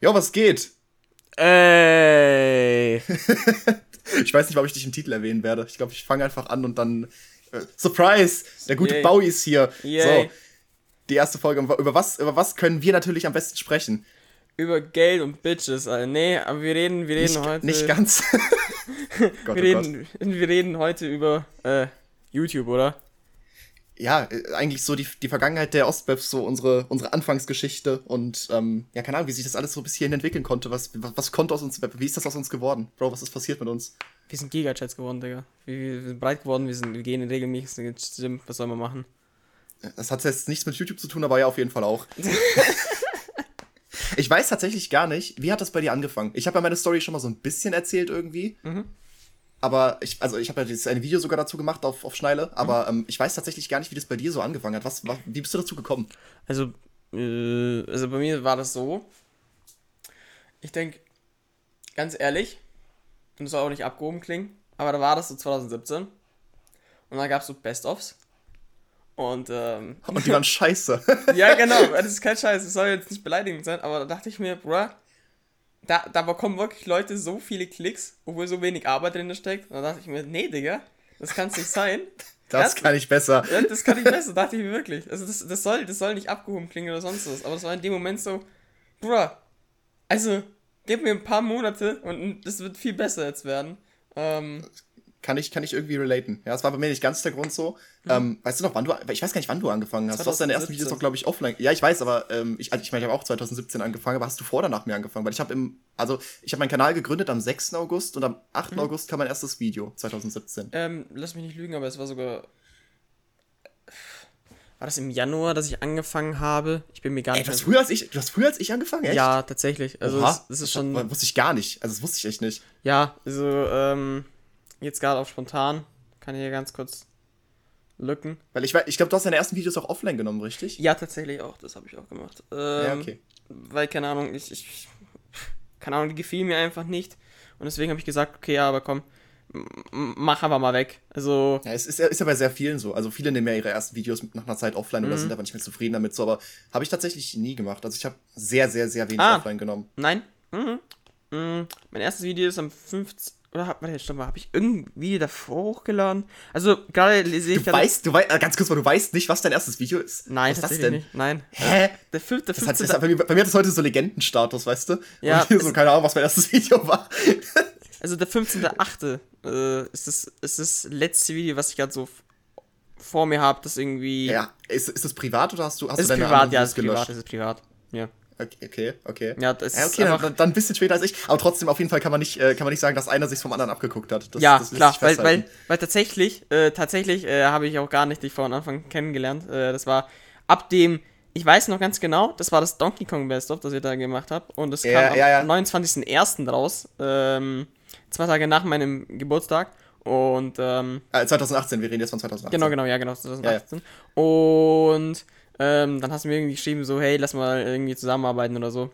Jo, was geht? Ey. ich weiß nicht, ob ich dich im Titel erwähnen werde. Ich glaube, ich fange einfach an und dann. Äh, Surprise! Der gute Yay. Bowie ist hier. Yay. So. Die erste Folge. Über was, über was können wir natürlich am besten sprechen? Über Geld und Bitches, Alter. Nee, aber wir reden, wir reden Nicht, heute. nicht ganz. Gott, wir, oh Gott. reden, wir reden heute über äh, YouTube, oder? Ja, äh, eigentlich so die, die Vergangenheit der Ostbefs, so unsere, unsere Anfangsgeschichte und ähm, ja, keine Ahnung, wie sich das alles so bis hierhin entwickeln konnte. Was, was, was konnte aus uns, wie ist das aus uns geworden? Bro, was ist passiert mit uns? Wir sind Gigachats geworden, Digga. Wir, wir sind breit geworden, wir, sind, wir gehen in regelmäßig ins Gym. Was soll man machen? Das hat jetzt nichts mit YouTube zu tun, aber ja, auf jeden Fall auch. ich weiß tatsächlich gar nicht, wie hat das bei dir angefangen? Ich habe ja meine Story schon mal so ein bisschen erzählt irgendwie. Mhm. Aber ich, also ich habe ja dieses eine Video sogar dazu gemacht auf, auf Schneile, aber ähm, ich weiß tatsächlich gar nicht, wie das bei dir so angefangen hat. Was, was, wie bist du dazu gekommen? Also, äh, also bei mir war das so. Ich denke, ganz ehrlich, und das soll auch nicht abgehoben klingen, aber da war das so 2017. Und dann gab es so Best-ofs. Und, ähm, Und die waren scheiße. ja, genau, das ist kein Scheiß, das soll jetzt nicht beleidigend sein, aber da dachte ich mir, bruh, da, da bekommen wirklich Leute so viele Klicks, obwohl so wenig Arbeit drin steckt. Und da dachte ich mir, nee, Digga, das kann es nicht sein. Das Ernsthaft? kann ich besser. Ja, das kann ich besser, dachte ich mir wirklich. Also das, das, soll, das soll nicht abgehoben klingen oder sonst was, aber das war in dem Moment so, bruh, also, gib mir ein paar Monate und das wird viel besser jetzt werden. Ähm, Kann ich, kann ich irgendwie relaten. Ja, das war bei mir nicht ganz der Grund so. Mhm. Ähm, weißt du noch, wann du, ich weiß gar nicht, wann du angefangen hast. Du hast deine ersten 2017. Videos doch, glaube ich, offline. Ja, ich weiß, aber ähm, ich, also ich meine, ich habe auch 2017 angefangen, aber hast du vor oder nach mir angefangen? Weil ich habe im, also ich habe meinen Kanal gegründet am 6. August und am 8. Mhm. August kam mein erstes Video, 2017. ähm, lass mich nicht lügen, aber es war sogar. War das im Januar, dass ich angefangen habe? Ich bin mir gar Ey, nicht du hast früher als ich, du hast früher als ich angefangen, echt? Ja, tatsächlich. Also, Oha, das, das ist schon. Das wusste ich gar nicht. Also, das wusste ich echt nicht. Ja, also, ähm, jetzt gerade auf spontan. Kann ich hier ganz kurz lücken. Weil ich, ich glaube, du hast deine ersten Videos auch offline genommen, richtig? Ja, tatsächlich auch. Das habe ich auch gemacht. Ähm, Ja, okay. Weil, keine Ahnung, ich, ich. Keine Ahnung, die gefielen mir einfach nicht. Und deswegen habe ich gesagt, okay, ja, aber komm, mach aber mal weg. Also, Ja, es ist, ja- ist ja bei sehr vielen so. Also viele nehmen ja ihre ersten Videos nach einer Zeit offline Mhm. oder sind aber nicht mehr zufrieden damit. So, aber habe ich tatsächlich nie gemacht. Also ich habe sehr, sehr, sehr wenig Ah. offline genommen. nein. Mhm. Mhm. Mein erstes Video ist am 15. Oder hab- warte, stopp mal, habe ich irgendein Video davor hochgeladen? Also, gerade lese ich Du weißt, du weißt, äh, ganz kurz mal, du weißt nicht, was dein erstes Video ist. Nein, was ist das denn? nicht. Nein. Hä? Der, fünf, der 15. das hat, bei, mir, bei mir hat das heute so Legendenstatus, weißt du? Ja, Und hier so, keine Ahnung, was mein erstes Video war. Also der 15.8. Äh, ist, das, ist das letzte Video, was ich gerade so vor mir habe, das irgendwie. ja, ist, ist das privat oder hast du, hast es du ist deine privat, ja, ist privat, es ist privat. Ja. Okay, okay. Ja, das Ja, ist okay, einfach, dann, dann ein bisschen später als ich. Aber trotzdem, auf jeden Fall kann man nicht, äh, kann man nicht sagen, dass einer sich vom anderen abgeguckt hat. Das, ja, das klar, weil, weil, weil tatsächlich, äh, tatsächlich äh, habe ich auch gar nicht dich von Anfang kennengelernt. Äh, das war ab dem, ich weiß noch ganz genau, das war das Donkey Kong Best of, das ihr da gemacht habt. Und es Ja, kam ja, am 29.01. raus, ähm, zwei Tage nach meinem Geburtstag. Und ähm, Äh, 2018, wir reden jetzt von 2018. Genau, genau, ja, genau, 2018. Und ähm, dann hast du mir irgendwie geschrieben, so, hey, lass mal irgendwie zusammenarbeiten oder so.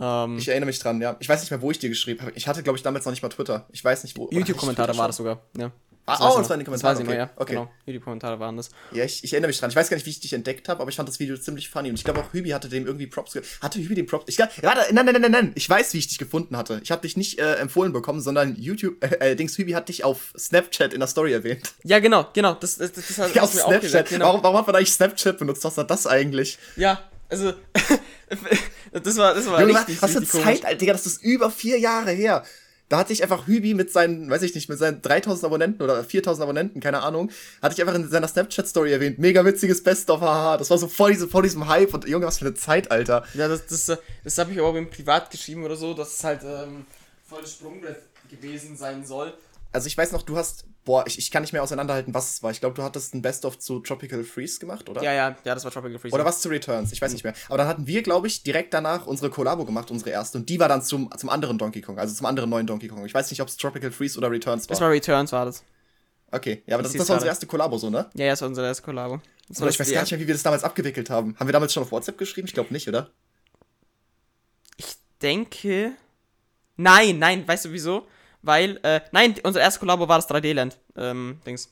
Ähm, Ich erinnere mich dran, ja. Ich weiß nicht mehr, wo ich dir geschrieben habe. Ich hatte, glaube ich, damals noch nicht mal Twitter. Ich weiß nicht, wo. YouTube-Kommentare war das sogar. Ja. Ah, oh, das noch. waren die Das Kommentare, weiß ich noch, okay, ja. okay. Genau, YouTube-Kommentare waren das. Ja, ich, ich erinnere mich dran. Ich weiß gar nicht, wie ich dich entdeckt habe, aber ich fand das Video ziemlich funny. Und ich glaube auch Hübi hatte dem irgendwie Props ge Hatte Hübi den Props? Ich glaub, warte, nein, nein, nein, nein, nein. Ich weiß, wie ich dich gefunden hatte. Ich habe dich nicht äh, empfohlen bekommen, sondern YouTube, äh, äh, Dings Hübi hat dich auf Snapchat in der Story erwähnt. Ja, genau, genau. Das, das, das, das hat Ja, auf mir auch Snapchat. gesagt. Genau. Warum, warum hat man eigentlich Snapchat benutzt? Was war das eigentlich? Ja, also. das war, das war Junge, richtig, was für richtig komisch. Zeit, Alter, Digga, das ist über vier Jahre her. Da hatte ich einfach Hübi mit seinen, weiß ich nicht, mit seinen 3000 Abonnenten oder 4000 Abonnenten, keine Ahnung, hatte ich einfach in seiner Snapchat-Story erwähnt. Mega witziges Best-of, haha. Das war so voll, diese, voll diesem Hype und Junge, was für eine Zeit, Alter. Ja, das, das, das habe ich aber im Privat geschrieben oder so, dass es halt ähm, voll Sprungbrett gewesen sein soll. Also ich weiß noch, du hast, boah, ich, ich kann nicht mehr auseinanderhalten, was es war. Ich glaube, du hattest ein Best-of zu Tropical Freeze gemacht, oder? Ja, ja, ja, das war Tropical Freeze. Oder was zu Returns, ich weiß nicht mehr. Aber dann hatten wir, glaube ich, direkt danach unsere Kollabo gemacht, unsere erste. Und die war dann zum, zum anderen Donkey Kong, also zum anderen neuen Donkey Kong. Ich weiß nicht, ob es Tropical Freeze oder Returns war. Das war Returns, war das. okay, ja, aber das, das war unsere erste Kollabo so, ne? Ja, ja, das war unser erstes Kollabo. Das Oder ich weiß gar nicht mehr, wie wir das damals abgewickelt haben. Haben wir damals schon auf WhatsApp geschrieben? Ich glaube nicht, oder? Ich denke. Nein, nein, weißt du wieso? Weil, äh, nein, unser erstes Kollabo war das 3D-Land. Ähm, Dings.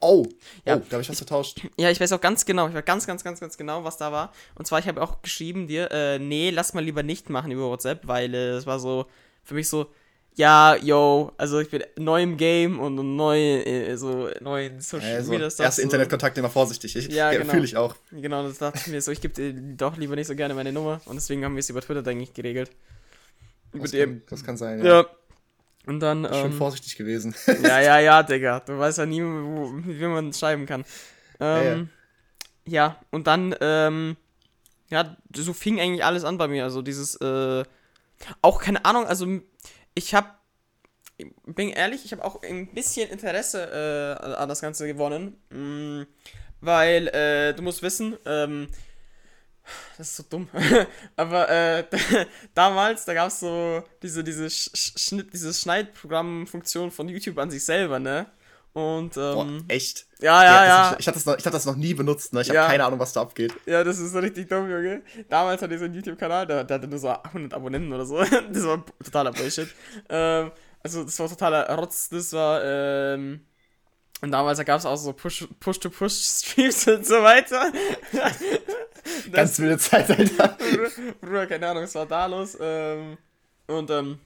Oh, Ja. oh, da habe ich was vertauscht. Ja, ich weiß auch ganz genau, ich weiß ganz, ganz, ganz, ganz genau, was da war. Und zwar, ich habe auch geschrieben dir, äh, nee, lass mal lieber nicht machen über WhatsApp, weil äh, es war so, für mich so, ja, yo, also ich bin neu im Game und neu, äh, so, neu in Social Also, Media erste so. Internettkontakt immer vorsichtig. Ich, Ja, genau. Fühle ich auch. Genau, das dachte ich mir so, ich gebe dir doch lieber nicht so gerne meine Nummer und deswegen haben wir es über Twitter, denke ich, geregelt. Das kann, das kann sein, ja. Ja. Und dann, Schön ähm, vorsichtig gewesen. Ja, ja, ja, Digga. Du weißt ja nie, wo, wie man schreiben kann. Ähm, ja, und dann, ähm, ja, so fing eigentlich alles an bei mir. Also dieses, äh, auch keine Ahnung, also ich hab, bin ehrlich, ich habe auch ein bisschen Interesse äh, an das Ganze gewonnen. Mm, weil, äh, du musst wissen, ähm, das ist so dumm. Aber äh, damals, da gab es so diese, diese Sch Sch- Schnitt, diese Schneidprogrammfunktion von YouTube an sich selber, ne? Und Boah, ähm, echt? ja, ja, ja. Ich, ich, hatte das noch, ich hatte das noch nie benutzt, ne? Ich Ja. habe keine Ahnung, was da abgeht. Ja, das ist so richtig dumm, Junge. Damals hatte ich so einen YouTube-Kanal, der, der hatte nur so 100 Abonnenten oder so. Das war totaler Bullshit. ähm, also, das war totaler Rotz. Das war, ähm. Und damals gab es auch so Push- Push-to-Push-Streams und so weiter. Ganz wilde Zeit, Alter. Bruder, keine Ahnung, was war da los? Ähm, und ähm,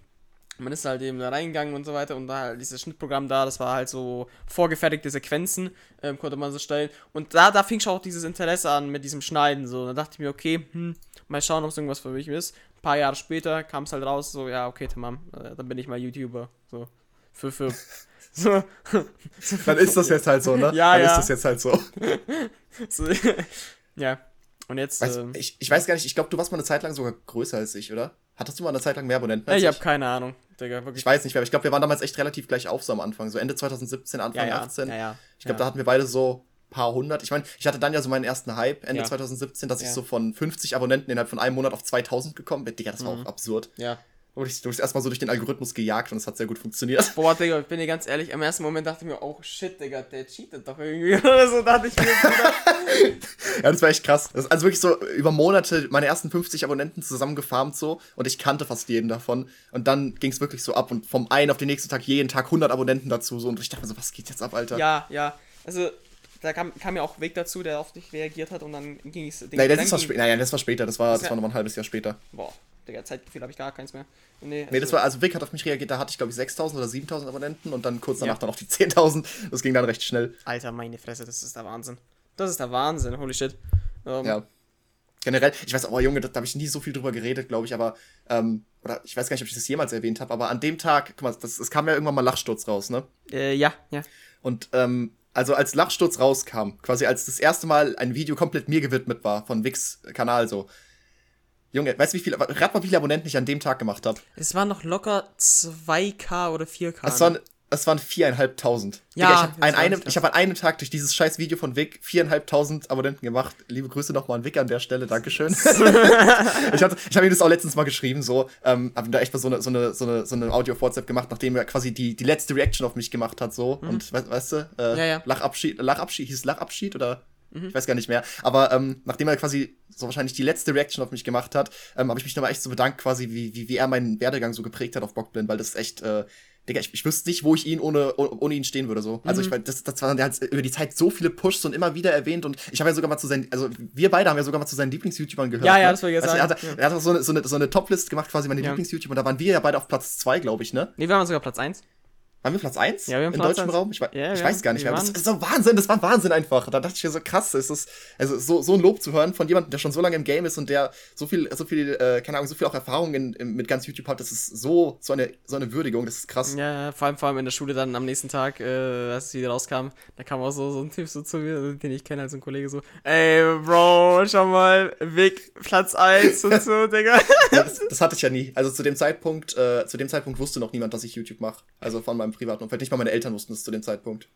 man ist halt eben da reingegangen und so weiter und da halt dieses Schnittprogramm da, das war halt so vorgefertigte Sequenzen, ähm, konnte man so stellen. Und da, da fing schon auch dieses Interesse an mit diesem Schneiden. So, da dachte ich mir, okay, hm, mal schauen, ob es irgendwas für mich ist. Ein paar Jahre später kam es halt raus, so, ja, okay, tamam, äh, dann bin ich mal YouTuber. So, für, für. So, Dann ist das jetzt halt so, ne? Ja, Dann ja. ist das jetzt halt so. so ja. Und jetzt, Weiß, ähm, ich, ich weiß gar nicht, ich glaube, du warst mal eine Zeit lang sogar größer als ich, oder? Hattest du mal eine Zeit lang mehr Abonnenten als ich ich? habe keine Ahnung, Digga, wirklich. Ich weiß nicht mehr, aber ich glaube, wir waren damals echt relativ gleich auf so am Anfang. So Ende 2017, Anfang ja, ja, 18. ja, ja. Ich glaube, da hatten wir beide so paar hundert. Ich meine, ich hatte dann ja so meinen ersten Hype Ende Ja. 2017, dass ich so von 50 Abonnenten innerhalb von einem Monat auf 2000 gekommen bin. Digga, das war Mhm. auch absurd. Ja. Wurde ich, da wurde ich erstmal so durch den Algorithmus gejagt und es hat sehr gut funktioniert. Boah, Digga, ich bin dir ganz ehrlich, im ersten Moment dachte ich mir, oh shit, Digga, der cheatet doch irgendwie. Oder so dachte ich mir. Ja, das war echt krass. Das also wirklich so über Monate meine ersten 50 Abonnenten zusammen gefarmt so und ich kannte fast jeden davon. Und dann ging es wirklich so ab und vom einen auf den nächsten Tag jeden Tag 100 Abonnenten dazu so und ich dachte mir so, was geht jetzt ab, Alter? ja, ja. Also, da kam, kam ja auch Weg dazu, der auf dich reagiert hat und dann ging es. Nee, das, ist was naja, das war später, das war, Das war noch mal ein halbes Jahr später. Boah, Digga, Zeitgefühl habe ich gar keins mehr. Nee, Nee, das war, also Vic hat auf mich reagiert, da hatte ich glaube ich 6000 oder 7000 Abonnenten und dann kurz danach Ja. dann auf die 10.000. Das ging dann recht schnell. Alter, meine Fresse, das ist der Wahnsinn. Das ist der Wahnsinn, holy shit. Ähm, Ja. Generell, ich weiß, oh Junge, da, da habe ich nie so viel drüber geredet, glaube ich, aber, ähm, oder ich weiß gar nicht, ob ich das jemals erwähnt habe, aber an dem Tag, guck mal, das, es kam ja irgendwann mal Lachsturz raus, ne? Äh, ja, ja. Und ähm, also als Lachsturz rauskam, quasi als das erste Mal ein Video komplett mir gewidmet war, von Wix Kanal so. Junge, weißt du, wie viele, rat mal, wie viele Abonnenten ich an dem Tag gemacht habe? Es waren noch locker 2K oder 4K. Es waren, es waren viereinhalbtausend. Ja, Digga, ich habe an, einem- ich hab an einem Tag durch dieses scheiß Video von Vic viereinhalbtausend Abonnenten gemacht. Liebe Grüße nochmal an Vic an der Stelle, Dankeschön. ich hatte, ich habe ihm das auch letztens mal geschrieben, so, ähm, hab ihm da echt mal so eine, so eine, so eine, so eine Audio auf WhatsApp gemacht, nachdem er quasi die, die letzte Reaction auf mich gemacht hat, so. Und we weißt du, äh, Mhm. Ja, ja. Lachabschied, Lachabschied, hieß Lachabschied oder? Mhm. Ich weiß gar nicht mehr. Aber ähm, nachdem er quasi so wahrscheinlich die letzte Reaction auf mich gemacht hat, ähm, habe ich mich nochmal echt so bedankt, quasi, wie, wie, wie er meinen Werdegang so geprägt hat auf Bockblind, weil das ist echt, äh, Digga, ich, ich wüsste nicht, wo ich ihn ohne, oh- ohne ihn stehen würde. so. Also Mhm. ich weil das, das waren der hat über die Zeit so viele Pushs und immer wieder erwähnt und ich habe ja sogar mal zu seinen, also wir beide haben ja sogar mal zu seinen Lieblings-YouTubern gehört. Ja, ja, ne? das ich jetzt also, er, hat, er hat auch so eine, so eine, so eine Top-List gemacht, quasi meine Ja. Lieblings-YouTuber, und da waren wir ja beide auf Platz zwei, glaube ich, ne? Nee, wir waren sogar Platz 1. Waren wir Platz 1 Ja, wir haben im Platz deutschen eins. Raum? Ich, Ja, ich weiß gar nicht mehr. Das ist so Wahnsinn, das war Wahnsinn einfach. Da dachte ich mir so, krass, ist das, also so, so ein Lob zu hören von jemandem, der schon so lange im Game ist und der so viel, so viel, äh, keine Ahnung, so viel auch Erfahrung in, in, mit ganz YouTube hat, das ist so, so eine, so eine Würdigung, das ist krass. Ja, vor allem, vor allem in der Schule dann am nächsten Tag, äh, als es wieder rauskam, da kam auch so, so ein Typ so zu mir, den ich kenne als ein Kollege, so, ey, Bro, schau mal, Weg, Platz 1 und so, Digga. Ja, das, das hatte ich ja nie. Also zu dem Zeitpunkt, äh, zu dem Zeitpunkt wusste noch niemand, dass ich YouTube mache. Also von meinem privaten Umfeld. Nicht mal meine Eltern wussten es zu dem Zeitpunkt.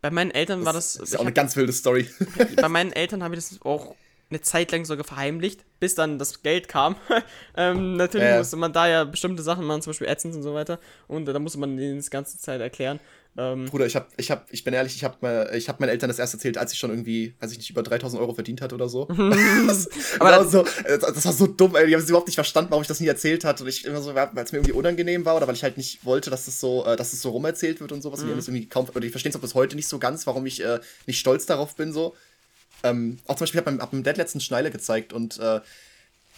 Bei meinen Eltern war das, ist ja auch eine hab, ganz wilde Story. bei meinen Eltern habe ich das auch eine Zeit lang sogar verheimlicht, bis dann das Geld kam. ähm, natürlich Ja. musste man da ja bestimmte Sachen machen, zum Beispiel AdSense und so weiter. Und äh, da musste man denen das ganze Zeit erklären. Ähm, Bruder, ich hab, ich hab, ich bin ehrlich, ich hab, mal, ich hab meinen Eltern das erst erzählt, als ich schon irgendwie, weiß ich nicht, über 3000 Euro verdient hatte oder so. das, Aber so, äh, das war so dumm, ey. Die haben es überhaupt nicht verstanden, warum ich das nie erzählt hatte. Und ich immer so, weil es mir irgendwie unangenehm war oder weil ich halt nicht wollte, dass das so, äh, dass es so rumerzählt wird und sowas. Und die haben das irgendwie kaum, oder die verstehen es auch bis heute nicht so ganz, warum ich äh, nicht stolz darauf bin, so. Ähm, auch zum Beispiel, ich habe meinem, hab meinem Dad letztens Schneile gezeigt und äh,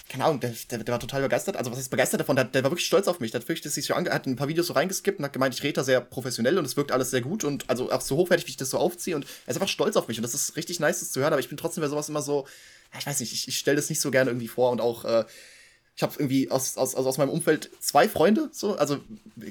keine Ahnung, der, der, der war total begeistert. Also, was ist begeistert davon? Der, der war wirklich stolz auf mich. Der hat wirklich sich so ange hat ein paar Videos so reingeskippt und hat gemeint, ich rede da sehr professionell und es wirkt alles sehr gut und also auch so hochwertig, wie ich das so aufziehe. Und er ist einfach stolz auf mich und das ist richtig nice, das zu hören. Aber ich bin trotzdem bei sowas immer so, ich weiß nicht, ich, ich stelle das nicht so gerne irgendwie vor und auch, äh, ich habe irgendwie aus, aus, also aus meinem Umfeld zwei Freunde, so, also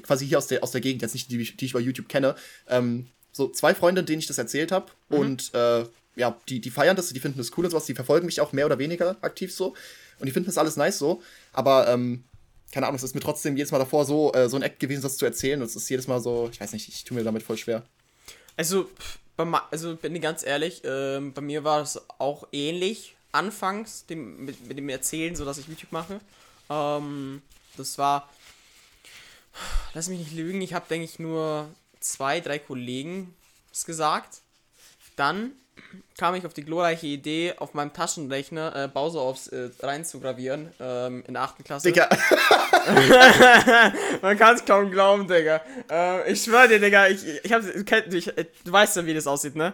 quasi hier aus der, aus der Gegend, jetzt nicht die, die ich bei YouTube kenne, ähm, so zwei Freunde, denen ich das erzählt habe und äh, ja, die, die feiern das, die finden das cool und sowas, die verfolgen mich auch mehr oder weniger aktiv so und die finden das alles nice so, aber ähm, keine Ahnung, es ist mir trotzdem jedes Mal davor so, äh, so ein Act gewesen, das zu erzählen und es ist jedes Mal so, ich weiß nicht, ich tue mir damit voll schwer. Also, also bin ich ganz ehrlich, ähm, bei mir war es auch ähnlich anfangs dem, mit, mit dem Erzählen, so dass ich YouTube mache. Ähm, das war, lass mich nicht lügen, ich habe, denke ich, nur zwei, drei Kollegen es gesagt. Dann kam ich auf die glorreiche Idee, auf meinem Taschenrechner äh, Bowser aufs äh, reinzugravieren ähm, in der 8. Klasse. Digga, Man kann es kaum glauben, Digga. Äh, ich schwör dir, Digga, ich, ich hab, du, ich, du weißt ja, wie das aussieht, ne?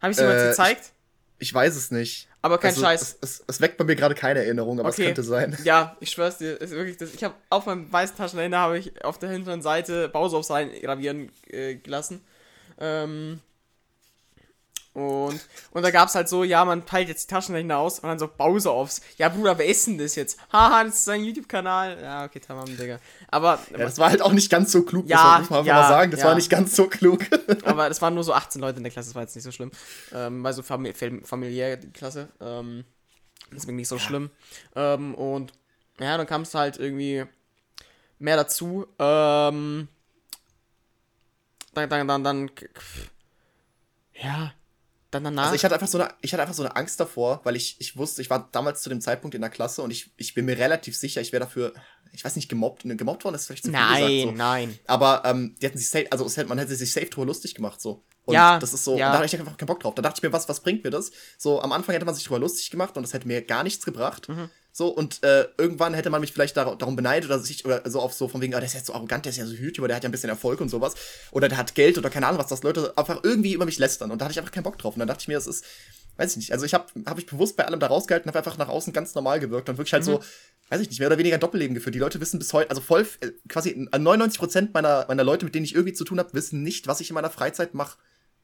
Hab ich dir mal Äh, gezeigt? ich weiß es nicht. Aber kein also, Scheiß. Es, es, es weckt bei mir gerade keine Erinnerung, aber Okay. es könnte sein. Ja, ich schwör's dir, ist wirklich das. Ich habe auf meinem weißen Taschenrechner habe ich auf der hinteren Seite Bowser aufs reingravieren äh, gelassen. Ähm, und, und da gab's halt so, ja, man teilt jetzt die Taschenrechner aus und dann so Bowser aufs. Ja, Bruder, wer ist denn das jetzt? Haha, das ist sein YouTube-Kanal. Ja, okay, tamam, Digga. Aber, Ja, das war halt auch nicht ganz so klug, Ja, muss man- ja, mal sagen. Das ja. war nicht ganz so klug. aber das waren nur so 18 Leute in der Klasse, das war jetzt nicht so schlimm. Ähm, weil so fami fam- familiär die Klasse. Ähm, deswegen nicht so schlimm. Ähm, und ja, dann kam es halt irgendwie mehr dazu. Ähm, dann, dann, dann, dann, ja, dann danach. Also ich hatte einfach so eine, ich hatte einfach so eine Angst davor, weil ich, ich wusste, ich war damals zu dem Zeitpunkt in der Klasse und ich, ich bin mir relativ sicher, ich wäre dafür, ich weiß nicht, gemobbt, ne, gemobbt worden ist vielleicht zu viel nein, gesagt. So. nein. Aber ähm, die hätten sich safe, also man hätte sich safe drüber lustig gemacht so. Und Ja, das ist so, ja. und da hatte ich einfach keinen Bock drauf. Da dachte ich mir, was, was bringt mir das? So, am Anfang hätte man sich drüber lustig gemacht und das hätte mir gar nichts gebracht. Mhm. So, und äh, irgendwann hätte man mich vielleicht dar darum beneidet oder sich oder so auf so von wegen, oh, der ist jetzt so arrogant, der ist ja so YouTuber, der hat ja ein bisschen Erfolg und sowas. Oder der hat Geld oder keine Ahnung was, dass Leute einfach irgendwie über mich lästern. Und da hatte ich einfach keinen Bock drauf. Und dann dachte ich mir, das ist, weiß ich nicht. Also ich habe hab ich bewusst bei allem da rausgehalten, habe einfach nach außen ganz normal gewirkt und wirklich halt so, weiß ich nicht, mehr oder weniger Doppelleben geführt. Die Leute wissen bis heute, also voll, äh, quasi 99% meiner, meiner Leute, mit denen ich irgendwie zu tun habe, wissen nicht, was ich in meiner Freizeit mache.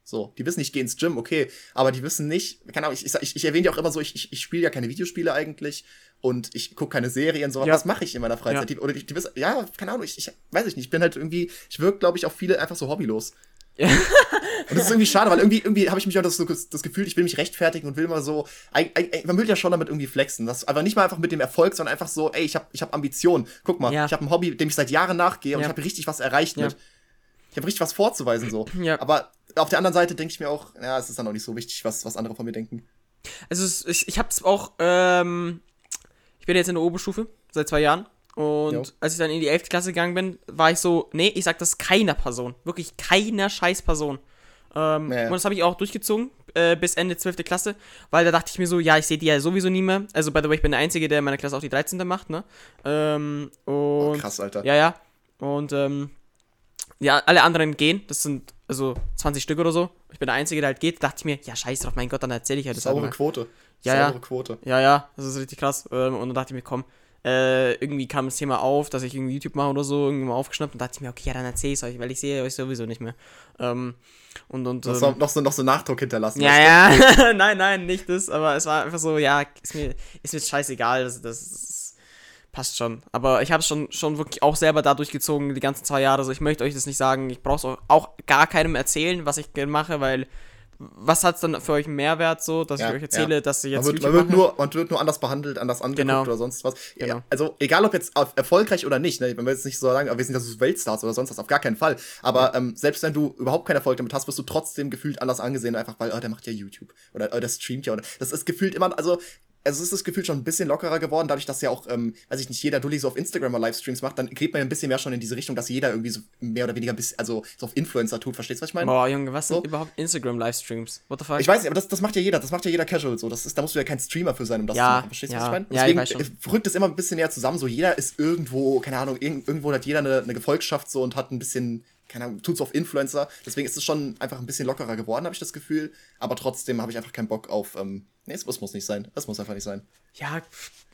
So, die wissen, ich gehe ins Gym, okay, aber die wissen nicht, keine Ahnung, ich, ich, ich erwähne ja auch immer so, ich, ich, ich spiele ja keine Videospiele eigentlich und ich gucke keine Serien, so, Ja. was mache ich in meiner Freizeit? Ja. Die, oder die, die wissen, ja, keine Ahnung, ich, ich weiß ich nicht, ich bin halt irgendwie, ich wirke, glaube ich, auf viele einfach so hobbylos. Ja. Und das ist irgendwie schade, weil irgendwie, irgendwie habe ich mich auch das, das Gefühl, ich will mich rechtfertigen und will mal so, eig- eig- man will ja schon damit irgendwie flexen. Das aber nicht mal einfach mit dem Erfolg, sondern einfach so, ey, ich habe ich hab Ambition. Guck mal, Ja. ich habe ein Hobby, dem ich seit Jahren nachgehe und ich habe richtig was erreicht mit. Ich habe richtig was vorzuweisen so. Ja. Aber auf der anderen Seite denke ich mir auch, ja, es ist dann auch nicht so wichtig, was, was andere von mir denken. Also es, ich, ich hab's auch, ähm, ich bin jetzt in der Oberstufe seit zwei Jahren. Und Jo. als ich dann in die 11. Klasse gegangen bin, war ich so, nee, ich sag das keiner Person. Wirklich keiner scheiß Person. Ähm, Ja, ja. Und das habe ich auch durchgezogen äh, bis Ende 12. Klasse, weil da dachte ich mir so, ja, ich sehe die ja sowieso nie mehr. Also, by the way, ich bin der Einzige, der in meiner Klasse auch die 13. macht, ne? Ähm, und Oh, krass, Alter. ja, ja. Und ähm, ja, alle anderen gehen. Das sind also 20 Stück oder so. Ich bin der Einzige, der halt geht. Dachte ich mir, ja, scheiß drauf, mein Gott, dann erzähle ich halt das halt Saubere mal. Quote. Ja, ja. Saubere Quote. Ja, ja, das ist richtig krass. Ähm, und dann dachte ich mir, komm, äh, irgendwie kam das Thema auf, dass ich irgendwie YouTube mache oder so, irgendwie mal aufgeschnappt und dachte ich mir, okay, ja, dann erzähl ich's euch, weil ich sehe euch sowieso nicht mehr. Ähm, und, und, Noch ähm, so, noch, so, noch so Nachdruck hinterlassen. ja, ja, nein, nein, nicht das, aber es war einfach so, ja, ist mir, ist mir scheißegal, das, das, das passt schon. Aber ich habe es schon, schon wirklich auch selber da durchgezogen, die ganzen zwei Jahre. Also ich möchte euch das nicht sagen, ich brauche es auch, auch gar keinem erzählen, was ich mache, weil was hat es dann für euch einen Mehrwert so, dass Ja, ich euch erzähle, ja. dass ich jetzt Man wird, man, wird nur, man wird nur anders behandelt, anders angeguckt Genau. oder sonst was. Ja, Genau. Also, egal ob jetzt erfolgreich oder nicht, ne? wenn wir jetzt nicht so sagen, aber wir sind ja so Weltstars oder sonst was, auf gar keinen Fall. Aber ähm, selbst wenn du überhaupt keinen Erfolg damit hast, wirst du trotzdem gefühlt anders angesehen, einfach weil, oh, der macht ja YouTube. Oder oh, der streamt ja. Oder, das ist gefühlt immer, also. Also es ist das Gefühl schon ein bisschen lockerer geworden, dadurch, dass ja auch, ähm, weiß ich nicht, jeder Dulli so auf Instagram mal Livestreams macht, dann geht man ja ein bisschen mehr schon in diese Richtung, dass jeder irgendwie so mehr oder weniger bisschen, also so auf Influencer tut, verstehst du, was ich meine? Boah, Junge, was sind So. überhaupt Instagram-Livestreams? What the fuck? Ich weiß nicht, aber das, das macht ja jeder, das macht ja jeder casual so. Das ist, da musst du ja kein Streamer für sein, um das Ja, zu machen. Verstehst du, was ja. ich meine? Ja, ich Deswegen weiß schon. äh, rückt es immer ein bisschen näher zusammen. So, jeder ist irgendwo, keine Ahnung, irg irgendwo hat jeder eine, eine Gefolgschaft so und hat ein bisschen, keine Ahnung, tut's auf Influencer. Deswegen ist es schon einfach ein bisschen lockerer geworden, habe ich das Gefühl. Aber trotzdem habe ich einfach keinen Bock auf, ähm, nee, es muss, nicht sein. Es muss einfach nicht sein. Ja,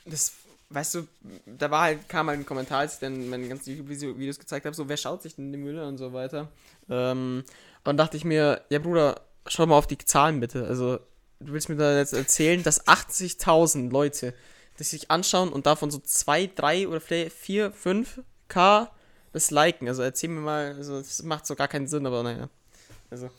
das, weißt du, da war halt, kam halt ein Kommentar, als ich dann meine ganzen YouTube-Videos gezeigt habe, so, wer schaut sich denn die Mülle und so weiter. Ähm, und dachte ich mir, ja Bruder, schau mal auf die Zahlen bitte. Also, du willst mir da jetzt erzählen, dass 80.000 Leute das sich anschauen und davon so 2, 3 oder vielleicht 4, 5 Das liken. Also erzähl mir mal, also das macht so gar keinen Sinn, aber naja. Also,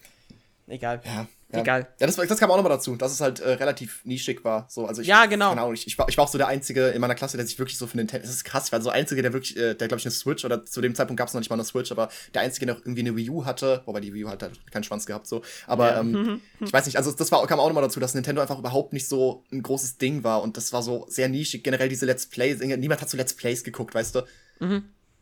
egal. Ja. Egal. Ja, das, das kam auch nochmal dazu, dass es halt äh, relativ nischig war. So, also ich, Ja, genau. Keine Ahnung, ich, ich, war, ich war auch so der Einzige in meiner Klasse, der sich wirklich so für Nintendo. Das ist krass, ich war so der Einzige, der wirklich, äh, der glaube ich eine Switch oder zu dem Zeitpunkt gab es noch nicht mal eine Switch, aber der Einzige, der noch irgendwie eine Wii U hatte, wobei die Wii U halt, halt keinen Schwanz gehabt so. Aber ähm, ich weiß nicht, also das war, kam auch nochmal dazu, dass Nintendo einfach überhaupt nicht so ein großes Ding war und das war so sehr nischig. Generell diese Let's Plays, niemand hat so Let's Plays geguckt, weißt du?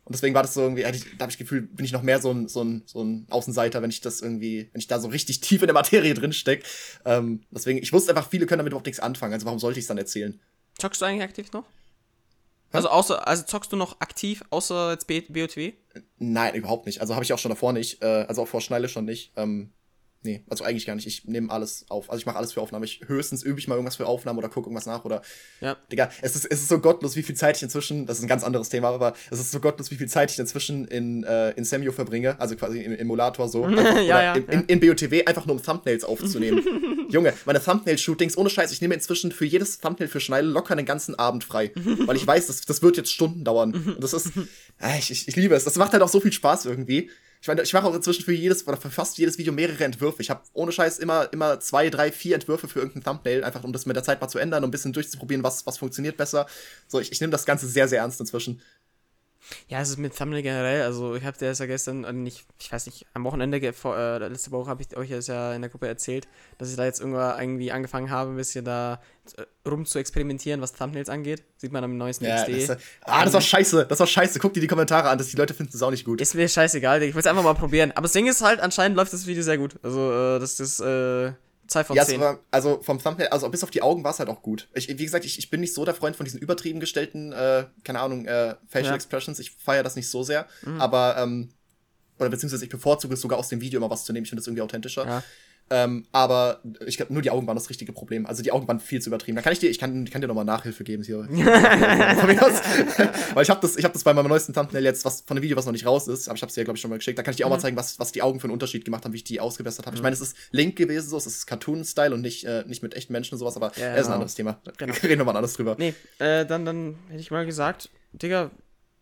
Und deswegen war das so irgendwie, da habe ich Gefühl, bin ich noch mehr so ein, so, ein, so ein Außenseiter, wenn ich das irgendwie, wenn ich da so richtig tief in der Materie drin steck. Ähm, deswegen, ich wusste einfach, viele können damit überhaupt nichts anfangen. Also warum sollte ich es dann erzählen? Zockst du eigentlich aktiv noch? Also außer, also zockst du noch aktiv, außer jetzt B BOTW? Nein, überhaupt nicht. Also habe ich auch schon davor nicht. Äh, also auch vor Schneile schon nicht. Ähm, nee, also eigentlich gar nicht. Ich nehme alles auf. Also ich mache alles für Aufnahme. Ich höchstens übe ich mal irgendwas für Aufnahmen oder gucke irgendwas nach oder. Ja. Digga, es ist, es ist so gottlos, wie viel Zeit ich inzwischen, das ist ein ganz anderes Thema, aber es ist so gottlos, wie viel Zeit ich inzwischen in, äh, in Samio verbringe, also quasi im Emulator so. Einfach, Ja, ja, in, in, in BOTW, einfach nur um Thumbnails aufzunehmen. Junge, meine Thumbnail-Shootings, ohne Scheiß, ich nehme inzwischen für jedes Thumbnail für Schneide locker einen ganzen Abend frei. weil ich weiß, das, das wird jetzt Stunden dauern. Und das ist, äh, ich, ich, ich liebe es. Das macht halt auch so viel Spaß irgendwie. Ich meine, ich mache auch inzwischen für jedes oder für fast jedes Video mehrere Entwürfe. Ich habe ohne Scheiß immer, immer zwei, drei, vier Entwürfe für irgendein Thumbnail, einfach um das mit der Zeit mal zu ändern, um ein bisschen durchzuprobieren, was, was funktioniert besser. So, ich, ich nehme das Ganze sehr, sehr ernst inzwischen. Ja, es ist mit Thumbnail generell, also ich habe dir das ja gestern, äh, nicht, ich weiß nicht, am Wochenende, vor, äh, letzte Woche habe ich euch das ja in der Gruppe erzählt, dass ich da jetzt irgendwie angefangen habe, ein bisschen da äh, rum zu experimentieren, was Thumbnails angeht. Sieht man am neuesten Ja, XD. das, ah, das war scheiße. Das war scheiße. Guck dir die Kommentare an. Das, die Leute finden es auch nicht gut. Ist mir scheißegal, ich will es einfach mal probieren. Aber das Ding ist halt, anscheinend läuft das Video sehr gut. Also, äh, das ist äh, 2 von Ja, es 10. war, also vom Thumbnail, also bis auf die Augen war es halt auch gut. Ich, wie gesagt, ich, ich bin nicht so der Freund von diesen übertrieben gestellten, äh, keine Ahnung, äh, Facial Ja. Expressions. Ich feiere das nicht so sehr. Aber, ähm, oder beziehungsweise ich bevorzuge es sogar aus dem Video immer was zu nehmen. Ich finde das irgendwie authentischer. Ja. Ähm, aber ich glaube, nur die Augen waren das richtige Problem. Also die Augen waren viel zu übertrieben. Da kann ich dir, ich kann, kann dir nochmal Nachhilfe geben hier. Weil ich habe das, ich habe das bei meinem neuesten Thumbnail jetzt, was von einem Video, was noch nicht raus ist, aber ich habe es dir, glaube ich, schon mal geschickt. Da kann ich dir auch mal zeigen, was, was die Augen für einen Unterschied gemacht haben, wie ich die ausgebessert habe. Ich meine, es ist Link gewesen, so, es ist Cartoon-Style und nicht, äh, nicht mit echten Menschen und sowas, aber Ja, das ist ein genau. anderes Thema. Da Genau. reden wir mal anders drüber. Nee, äh, dann, dann hätte ich mal gesagt, Digga,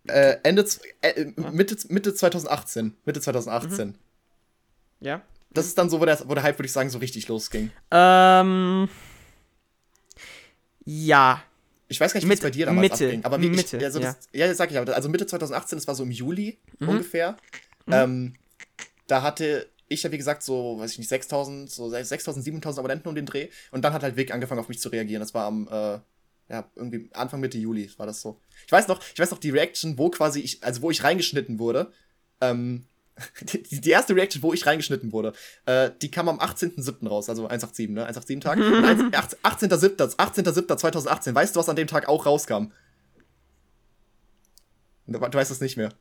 Äh, Ende, äh, Mitte, Mitte 2018. Mitte 2018. ja. Das ist dann so, wo der, wo der Hype, würde ich sagen, so richtig losging. Ähm. Ja. Ich weiß gar nicht, wie es bei dir damals Mitte, abging. Aber wie Mitte, ich, also ja. das, ja, das sag ich aber. Also Mitte 2018, das war so im Juli Mhm. ungefähr. Ähm, da hatte ich ja, wie gesagt, so, weiß ich nicht, 6000, so 6000, 7000 Abonnenten um den Dreh. Und dann hat halt Vic angefangen, auf mich zu reagieren. Das war am, äh, ja, irgendwie Anfang Mitte Juli war das so. Ich weiß noch, ich weiß noch die Reaction, wo quasi ich, also wo ich reingeschnitten wurde. Ähm, die, die erste Reaction, wo ich reingeschnitten wurde, äh, die kam am 18.07. raus, also 187, ne? 187 Tag. Und 1 18.07. 18.07.2018. Weißt du, was an dem Tag auch rauskam? Du, du weißt es nicht mehr.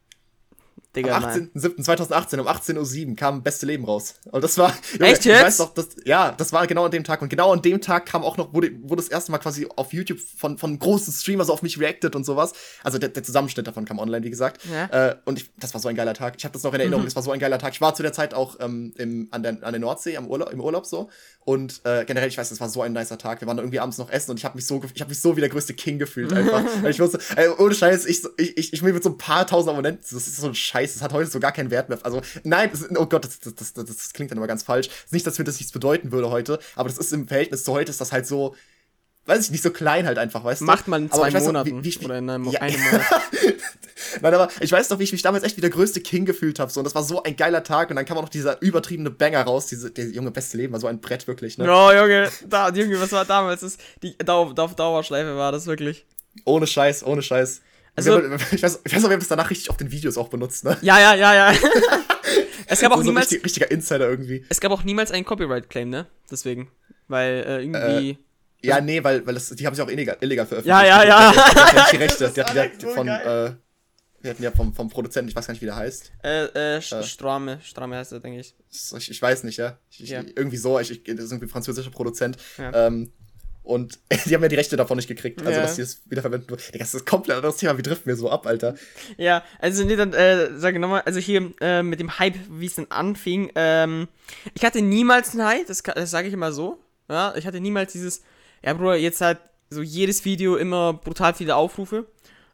Digga, Am nein. 18.07.2018 um 18.07 Uhr kam Beste Leben raus. Und das war. Echt Ich jetzt? weiß doch, das, ja, das war genau an dem Tag. Und genau an dem Tag kam auch noch, wurde, wurde das erste Mal quasi auf YouTube von, von großen Streamer so auf mich reacted und sowas. Also der, der Zusammenschnitt davon kam online, wie gesagt. Ja. Äh, und ich, das war so ein geiler Tag. Ich habe das noch in Erinnerung, das war so ein geiler Tag. Ich war zu der Zeit auch ähm, im, an, der, an der Nordsee Urlaub, im Urlaub so. Und äh, generell, ich weiß, das war so ein nicer Tag. Wir waren irgendwie abends noch essen und ich habe mich so, ich habe mich so wie der größte King gefühlt einfach. Ich wusste, ey, ohne Scheiß, ich, ich, ich, ich bin mit so ein paar tausend Abonnenten, das ist so ein Scheiß scheiße, es hat heute so gar keinen Wert mehr. Also, nein, das, oh Gott, das, das, das, das, klingt dann aber ganz falsch. Nicht, dass mir das nichts bedeuten würde heute, aber das ist im Verhältnis zu heute, ist das halt so, weiß ich nicht, so klein halt einfach, weißt du? Macht man in zwei noch, Monaten wie, wie, oder in einem, ja. einem Monat. Nein, aber ich weiß doch, wie ich mich damals echt wie der größte King gefühlt habe. So, und das war so ein geiler Tag. Und dann kam auch noch dieser übertriebene Banger raus. Diese, der junge beste Leben war so ein Brett, wirklich, ne? Oh, Junge, da, Junge, was war damals? Das, die Dauer, Dauerschleife war das wirklich. Ohne Scheiß, ohne Scheiß. Also, ich weiß, ich weiß auch, wir haben es danach richtig auf den Videos auch benutzt, ne? Ja, ja, ja, ja. es gab auch so niemals. Richtig, richtiger Insider irgendwie. Es gab auch niemals einen Copyright-Claim, ne? Deswegen. Weil äh, irgendwie. Äh, ja, nee, weil, weil das, die haben sie auch illegal, illegal veröffentlicht. Ja, ja, ja. Die, die, die, die Rechte. Die hatten ja von, äh, wir hatten ja vom, vom Produzenten, ich weiß gar nicht, wie der heißt. Äh, äh, äh Strame, Strame heißt er, denke ich. ich. Ich weiß nicht, ja. Ich, ja. Irgendwie so, ich, ich, das ist irgendwie ein französischer Produzent. Ja. Ähm, und die haben ja die Rechte davon nicht gekriegt, also ja. dass sie es wiederverwenden. Digga, das ist komplett anderes Thema, wie trifft mir so ab, Alter. Ja, also nee, dann äh, sage nochmal, also hier äh, mit dem Hype, wie es denn anfing, ähm, ich hatte niemals einen Hype, das, das sage ich immer so. Ja, ich hatte niemals dieses, ja Bruder, jetzt halt so jedes Video immer brutal viele Aufrufe.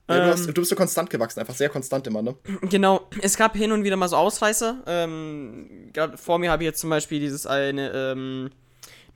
Ja, du, hast, ähm, du, bist so konstant gewachsen, einfach sehr konstant immer, ne? Genau, es gab hin und wieder mal so Ausreißer. Ähm, Gerade vor mir habe ich jetzt zum Beispiel dieses eine, ähm,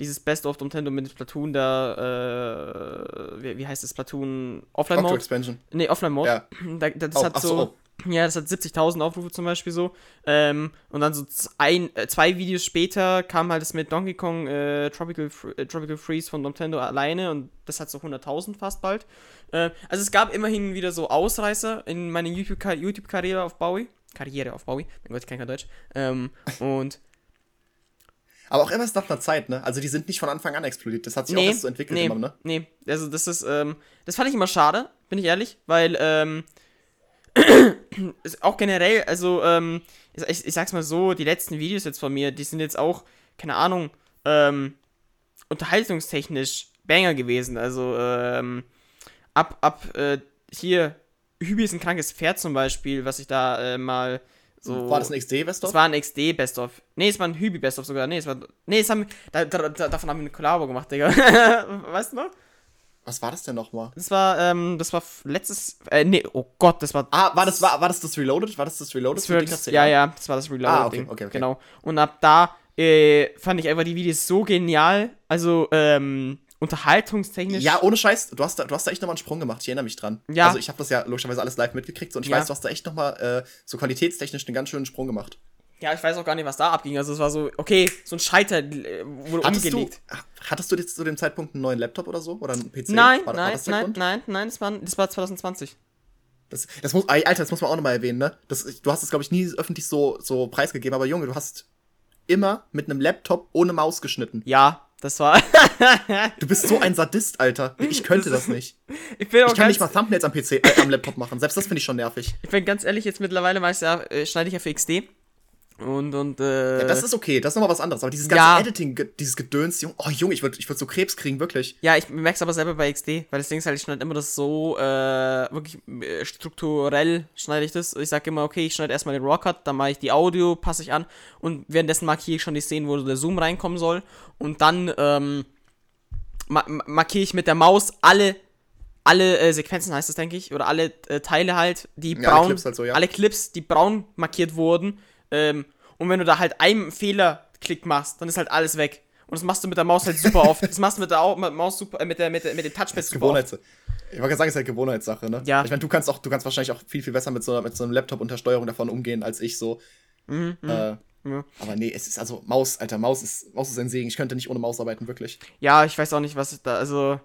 dieses Best of Nintendo mit Splatoon da, äh, wie, wie heißt das, Splatoon Offline Mode? Expansion. Nee, Offline Mode. Ja. Da, das oh, hat so, so, ja, das hat 70.000 Aufrufe zum Beispiel so. Ähm, und dann so ein, äh, zwei Videos später kam halt das mit Donkey Kong äh, Tropical, äh, Tropical Freeze von Nintendo alleine und das hat so 100.000 fast bald. Äh, also es gab immerhin wieder so Ausreißer in meiner YouTube-Karriere YouTube auf Bowie. Karriere auf Bowie. Mein Gott, ich kann kein Deutsch. Ähm, und aber auch immer erst nach einer Zeit, ne? Also die sind nicht von Anfang an explodiert. Das hat sich nee, auch erst so entwickelt nee, immer, ne? Nee, also das ist, ähm, das fand ich immer schade, bin ich ehrlich, weil, ähm, auch generell, also, ähm, ich, ich sag's mal so, die letzten Videos jetzt von mir, die sind jetzt auch, keine Ahnung, ähm, unterhaltungstechnisch Banger gewesen. Also, ähm, ab, ab, äh, hier, Hübi ist ein krankes Pferd zum Beispiel, was ich da äh, mal so. War das ein XD Best of? Es war ein XD Best of. Nee, es war ein Hübi Best of sogar. Nee, es war. Nee, es haben, da, da, davon haben wir eine Kollabo gemacht, Digga. weißt du noch? Was war das denn nochmal? Das war, ähm, das war letztes, äh, nee, oh Gott, das war. Ah, war das, war, war das das Reloaded? War das das Reloaded? Das das, ja, ja, das war das Reloaded. Ah, okay, okay, okay. Genau. Und ab da, äh, fand ich einfach die Videos so genial. Also, ähm, unterhaltungstechnisch. Ja, ohne Scheiß, du hast da, du hast da echt nochmal einen Sprung gemacht, ich erinnere mich dran. Ja. Also ich habe das ja logischerweise alles live mitgekriegt und ich ja. weiß, du hast da echt nochmal äh, so qualitätstechnisch einen ganz schönen Sprung gemacht. Ja, ich weiß auch gar nicht, was da abging. Also es war so, okay, so ein Scheiter äh, wurde hattest umgelegt. Du, hattest du jetzt zu dem Zeitpunkt einen neuen Laptop oder so? Oder einen PC? Nein, war, nein, war nein, Grund? nein, nein, das war, das war 2020. Das, das muss, Alter, das muss man auch nochmal erwähnen, ne? Das, du hast es, glaube ich, nie öffentlich so, so preisgegeben, aber Junge, du hast immer mit einem Laptop ohne Maus geschnitten. Ja, das war. du bist so ein Sadist, Alter. Ich könnte das, das nicht. Ich, bin auch ich kann nicht mal Thumbnails am PC, äh, am Laptop machen. Selbst das finde ich schon nervig. Ich bin ganz ehrlich, jetzt mittlerweile weiß ja, äh, schneide ich ja für XD. Und, und, äh. Ja, das ist okay, das ist nochmal was anderes. Aber dieses ganze ja. Editing, dieses Gedöns, oh Junge, ich würde ich würd so Krebs kriegen, wirklich. Ja, ich merk's aber selber bei XD, weil das Ding ist halt, ich schneide immer das so, äh, wirklich äh, strukturell schneide ich das. Ich sag immer, okay, ich schneide erstmal den Rawcut, dann mache ich die Audio, passe ich an und währenddessen markiere ich schon die Szenen, wo der Zoom reinkommen soll. Und dann, ähm, ma markiere ich mit der Maus alle alle äh, Sequenzen heißt das, denke ich, oder alle äh, Teile halt, die braun, ja, alle, Clips halt so, ja. alle Clips, die braun markiert wurden. Ähm, und wenn du da halt einen Fehlerklick machst, dann ist halt alles weg. Und das machst du mit der Maus halt super oft. Das machst du mit der Maus super, äh, mit, der, mit, der, mit dem Touchpad super Gewohnheits oft. Ich wollte sagen, es ist halt Gewohnheitssache, ne? Ja. Ich meine, du kannst auch, du kannst wahrscheinlich auch viel, viel besser mit so, mit so einem Laptop unter Steuerung davon umgehen, als ich so. Mhm, mhm. äh, ja. Aber nee, es ist also Maus, Alter, Maus ist, Maus ist ein Segen. Ich könnte nicht ohne Maus arbeiten, wirklich. Ja, ich weiß auch nicht, was da, also.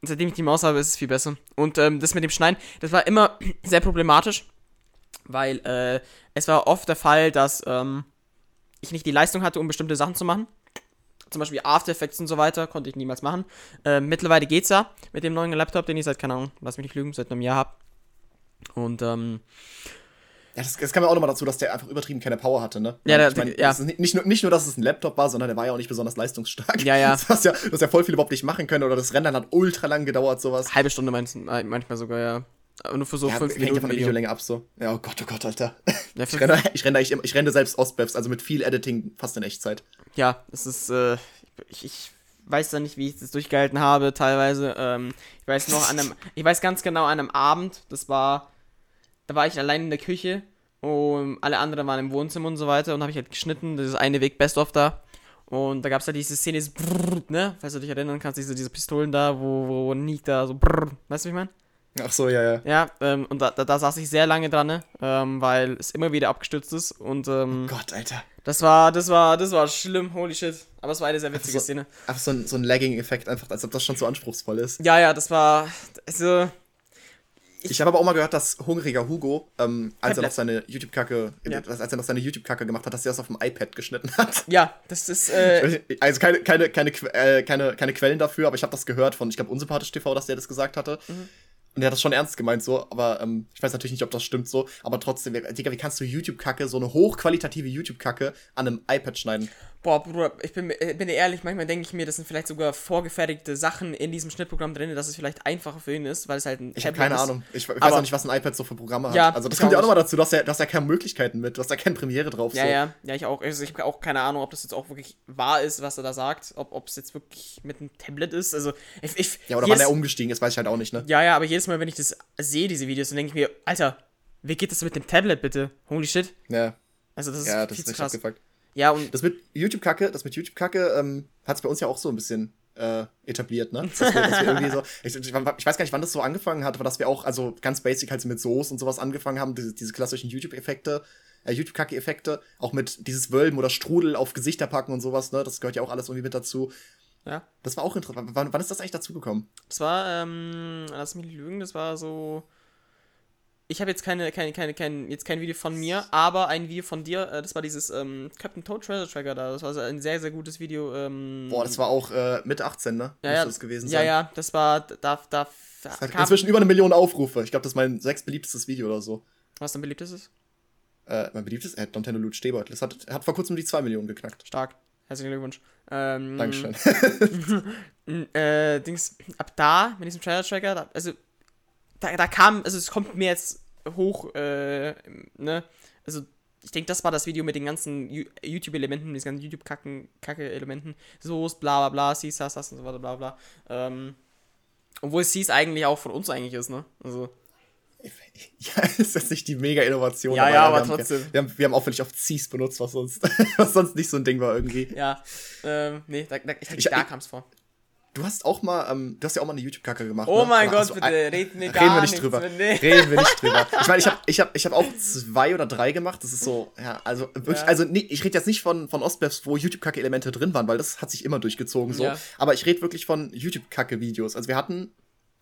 Seitdem ich die Maus habe, ist es viel besser. Und ähm, das mit dem Schneiden, das war immer sehr problematisch, weil äh, es war oft der Fall, dass ähm, ich nicht die Leistung hatte, um bestimmte Sachen zu machen. Zum Beispiel After Effects und so weiter konnte ich niemals machen. Äh, mittlerweile geht's ja mit dem neuen Laptop, den ich seit, keine Ahnung, lass mich nicht lügen, seit einem Jahr habe. Und, ähm, ja, das, das kam ja auch nochmal dazu, dass der einfach übertrieben keine Power hatte, ne? Ja, der, ich mein, ja. Nicht, nicht, nur, nicht nur, dass es ein Laptop war, sondern der war ja auch nicht besonders leistungsstark. Ja, ja. Du hast ja, du hast ja voll viel überhaupt nicht machen können oder das Rendern hat ultra lang gedauert, sowas. Halbe Stunde manchmal sogar, ja. Aber nur für so ja, fünf Minuten. Ja von der Videolänge ab so. Ja, oh Gott, oh Gott, Alter. Ja, ich, renne, ich, renne, ich, ich renne selbst Ostbefs, also mit viel Editing fast in Echtzeit. Ja, es ist, äh, ich, ich weiß da nicht, wie ich das durchgehalten habe, teilweise. Ähm, ich weiß noch an einem, ich weiß ganz genau an einem Abend, das war, da war ich allein in der Küche Und alle anderen waren im Wohnzimmer und so weiter. Und habe ich halt geschnitten. Das ist eine Weg Best of da. Und da gab es halt diese Szene, dieses Brrr, ne? Falls du dich erinnern kannst, diese, diese Pistolen da, wo, wo Nick da so Brrr, weißt du, wie ich meine? Ach so, ja, ja. Ja, ähm, und da, da, da saß ich sehr lange dran, ne? Ähm, weil es immer wieder abgestürzt ist. Und ähm, Gott, Alter. das war, das war, das war schlimm, holy shit. Aber es war eine sehr witzige so- Szene. Einfach so ein, so ein Lagging-Effekt, einfach, als ob das schon so anspruchsvoll ist. Ja, ja, das war. Also, Ich habe aber auch mal gehört, dass hungriger Hugo, ähm, als er noch seine YouTube-Kacke, Ja. als er noch seine YouTube-Kacke gemacht hat, dass er das auf dem iPad geschnitten hat. ja, das ist. Äh, Also keine, keine, keine, äh, keine, keine Quellen dafür, aber ich habe das gehört von, ich glaube, Unsympathisch TV, dass der das gesagt hatte. Mhm. Und der hat das schon ernst gemeint so, aber ähm, ich weiß natürlich nicht, ob das stimmt so, aber trotzdem, Digga, wie kannst du YouTube-Kacke, so eine hochqualitative YouTube-Kacke an einem iPad schneiden? Boah, Bruder, ich bin, äh, bin ehrlich, manchmal denke ich mir, das sind vielleicht sogar vorgefertigte Sachen in diesem Schnittprogramm drin, dass es vielleicht einfacher für ihn ist, weil es halt ein Ich habe keine ist. Ahnung. Ich, ich weiß auch nicht, was ein iPad so für Programme hat. Ja, also das kommt ja auch nochmal dazu, ja, du hast ja keine Möglichkeiten mit, du hast ja keine Premiere drauf. Ja, so. ja, ja, ich auch. Also ich habe auch keine Ahnung, ob das jetzt auch wirklich wahr ist, was er da sagt. Ob es jetzt wirklich mit einem Tablet ist. Also, ich, ich, Ja, oder wann er umgestiegen ist, weiß ich halt auch nicht, ne? Ja, ja, aber jedes Mal, wenn ich das sehe, diese Videos, dann denke ich mir, Alter, wie geht das mit dem Tablet bitte? Holy shit. Ja, Also, das ist ja das viel ist zu richtig krass. abgefuckt. Ja, und Das mit YouTube-Kacke, das mit YouTube-Kacke ähm, hat es bei uns ja auch so ein bisschen äh, etabliert, ne? Dass wir, dass wir irgendwie so, ich, ich, weiß gar nicht, wann das so angefangen hat, aber dass wir auch, also ganz basic halt mit Soße und sowas angefangen haben, diese, diese klassischen YouTube-Effekte, äh, YouTube-Kacke-Effekte, auch mit dieses Wölben oder Strudel auf Gesichter packen und sowas, ne? Das gehört ja auch alles irgendwie mit dazu. ja, Das war auch interessant. Wann, wann ist das eigentlich dazugekommen? das war, ähm, lass mich nicht lügen, das war so. Ich habe jetzt keine, keine, keine, kein, jetzt kein Video von mir, aber ein Video von dir. Äh, das war dieses ähm, Captain Toad Treasure Tracker da. Das war so ein sehr, sehr gutes Video. Ähm, Boah, das war auch äh, mit 18, ne? ja, Müsste ja, das gewesen ja, sein. ja, das war, da, da, da Das hat inzwischen über eine Million Aufrufe. Ich glaube, das ist mein sechs beliebtestes Video oder so. was dein beliebtestes? Äh, mein beliebtes? Äh, Nintendo Loot Stehbeutel. Das hat, hat vor kurzem die 2 Millionen geknackt. Stark. Herzlichen Glückwunsch. Ähm, Dankeschön. Äh, Dings, ab da, mit diesem Trailer Tracker, da, also, da, da kam, also es kommt mir jetzt hoch, äh, ne, also, ich denke, das war das Video mit den ganzen YouTube-Elementen, diesen ganzen YouTube-Kacke-Elementen, Soße, bla bla bla, siehst das, das und so weiter, bla bla. Ähm, obwohl es hieß eigentlich auch von uns eigentlich ist, ne? Also, Ja, ist jetzt nicht die Mega-Innovation. Ja, ja, aber wir haben, trotzdem. Wir haben, wir haben auffällig oft Cs benutzt, was sonst, was sonst nicht so ein Ding war irgendwie. ja, ähm, nee, da, da, ich denke, da kam es vor. Du hast auch mal, ähm, du hast ja auch mal eine YouTube-Kacke gemacht. Oh ne? mein Gott, bitte, ein- reden wir Reden wir nicht drüber. mit- nee. Reden wir nicht drüber. Ich meine, ich habe ich hab, ich hab auch zwei oder drei gemacht. Das ist so, ja, also wirklich, Ja. also nee, ich rede jetzt nicht von, von Ostbevs, wo YouTube-Kacke-Elemente drin waren, weil das hat sich immer durchgezogen so. Ja. Aber ich rede wirklich von YouTube-Kacke-Videos. Also wir hatten,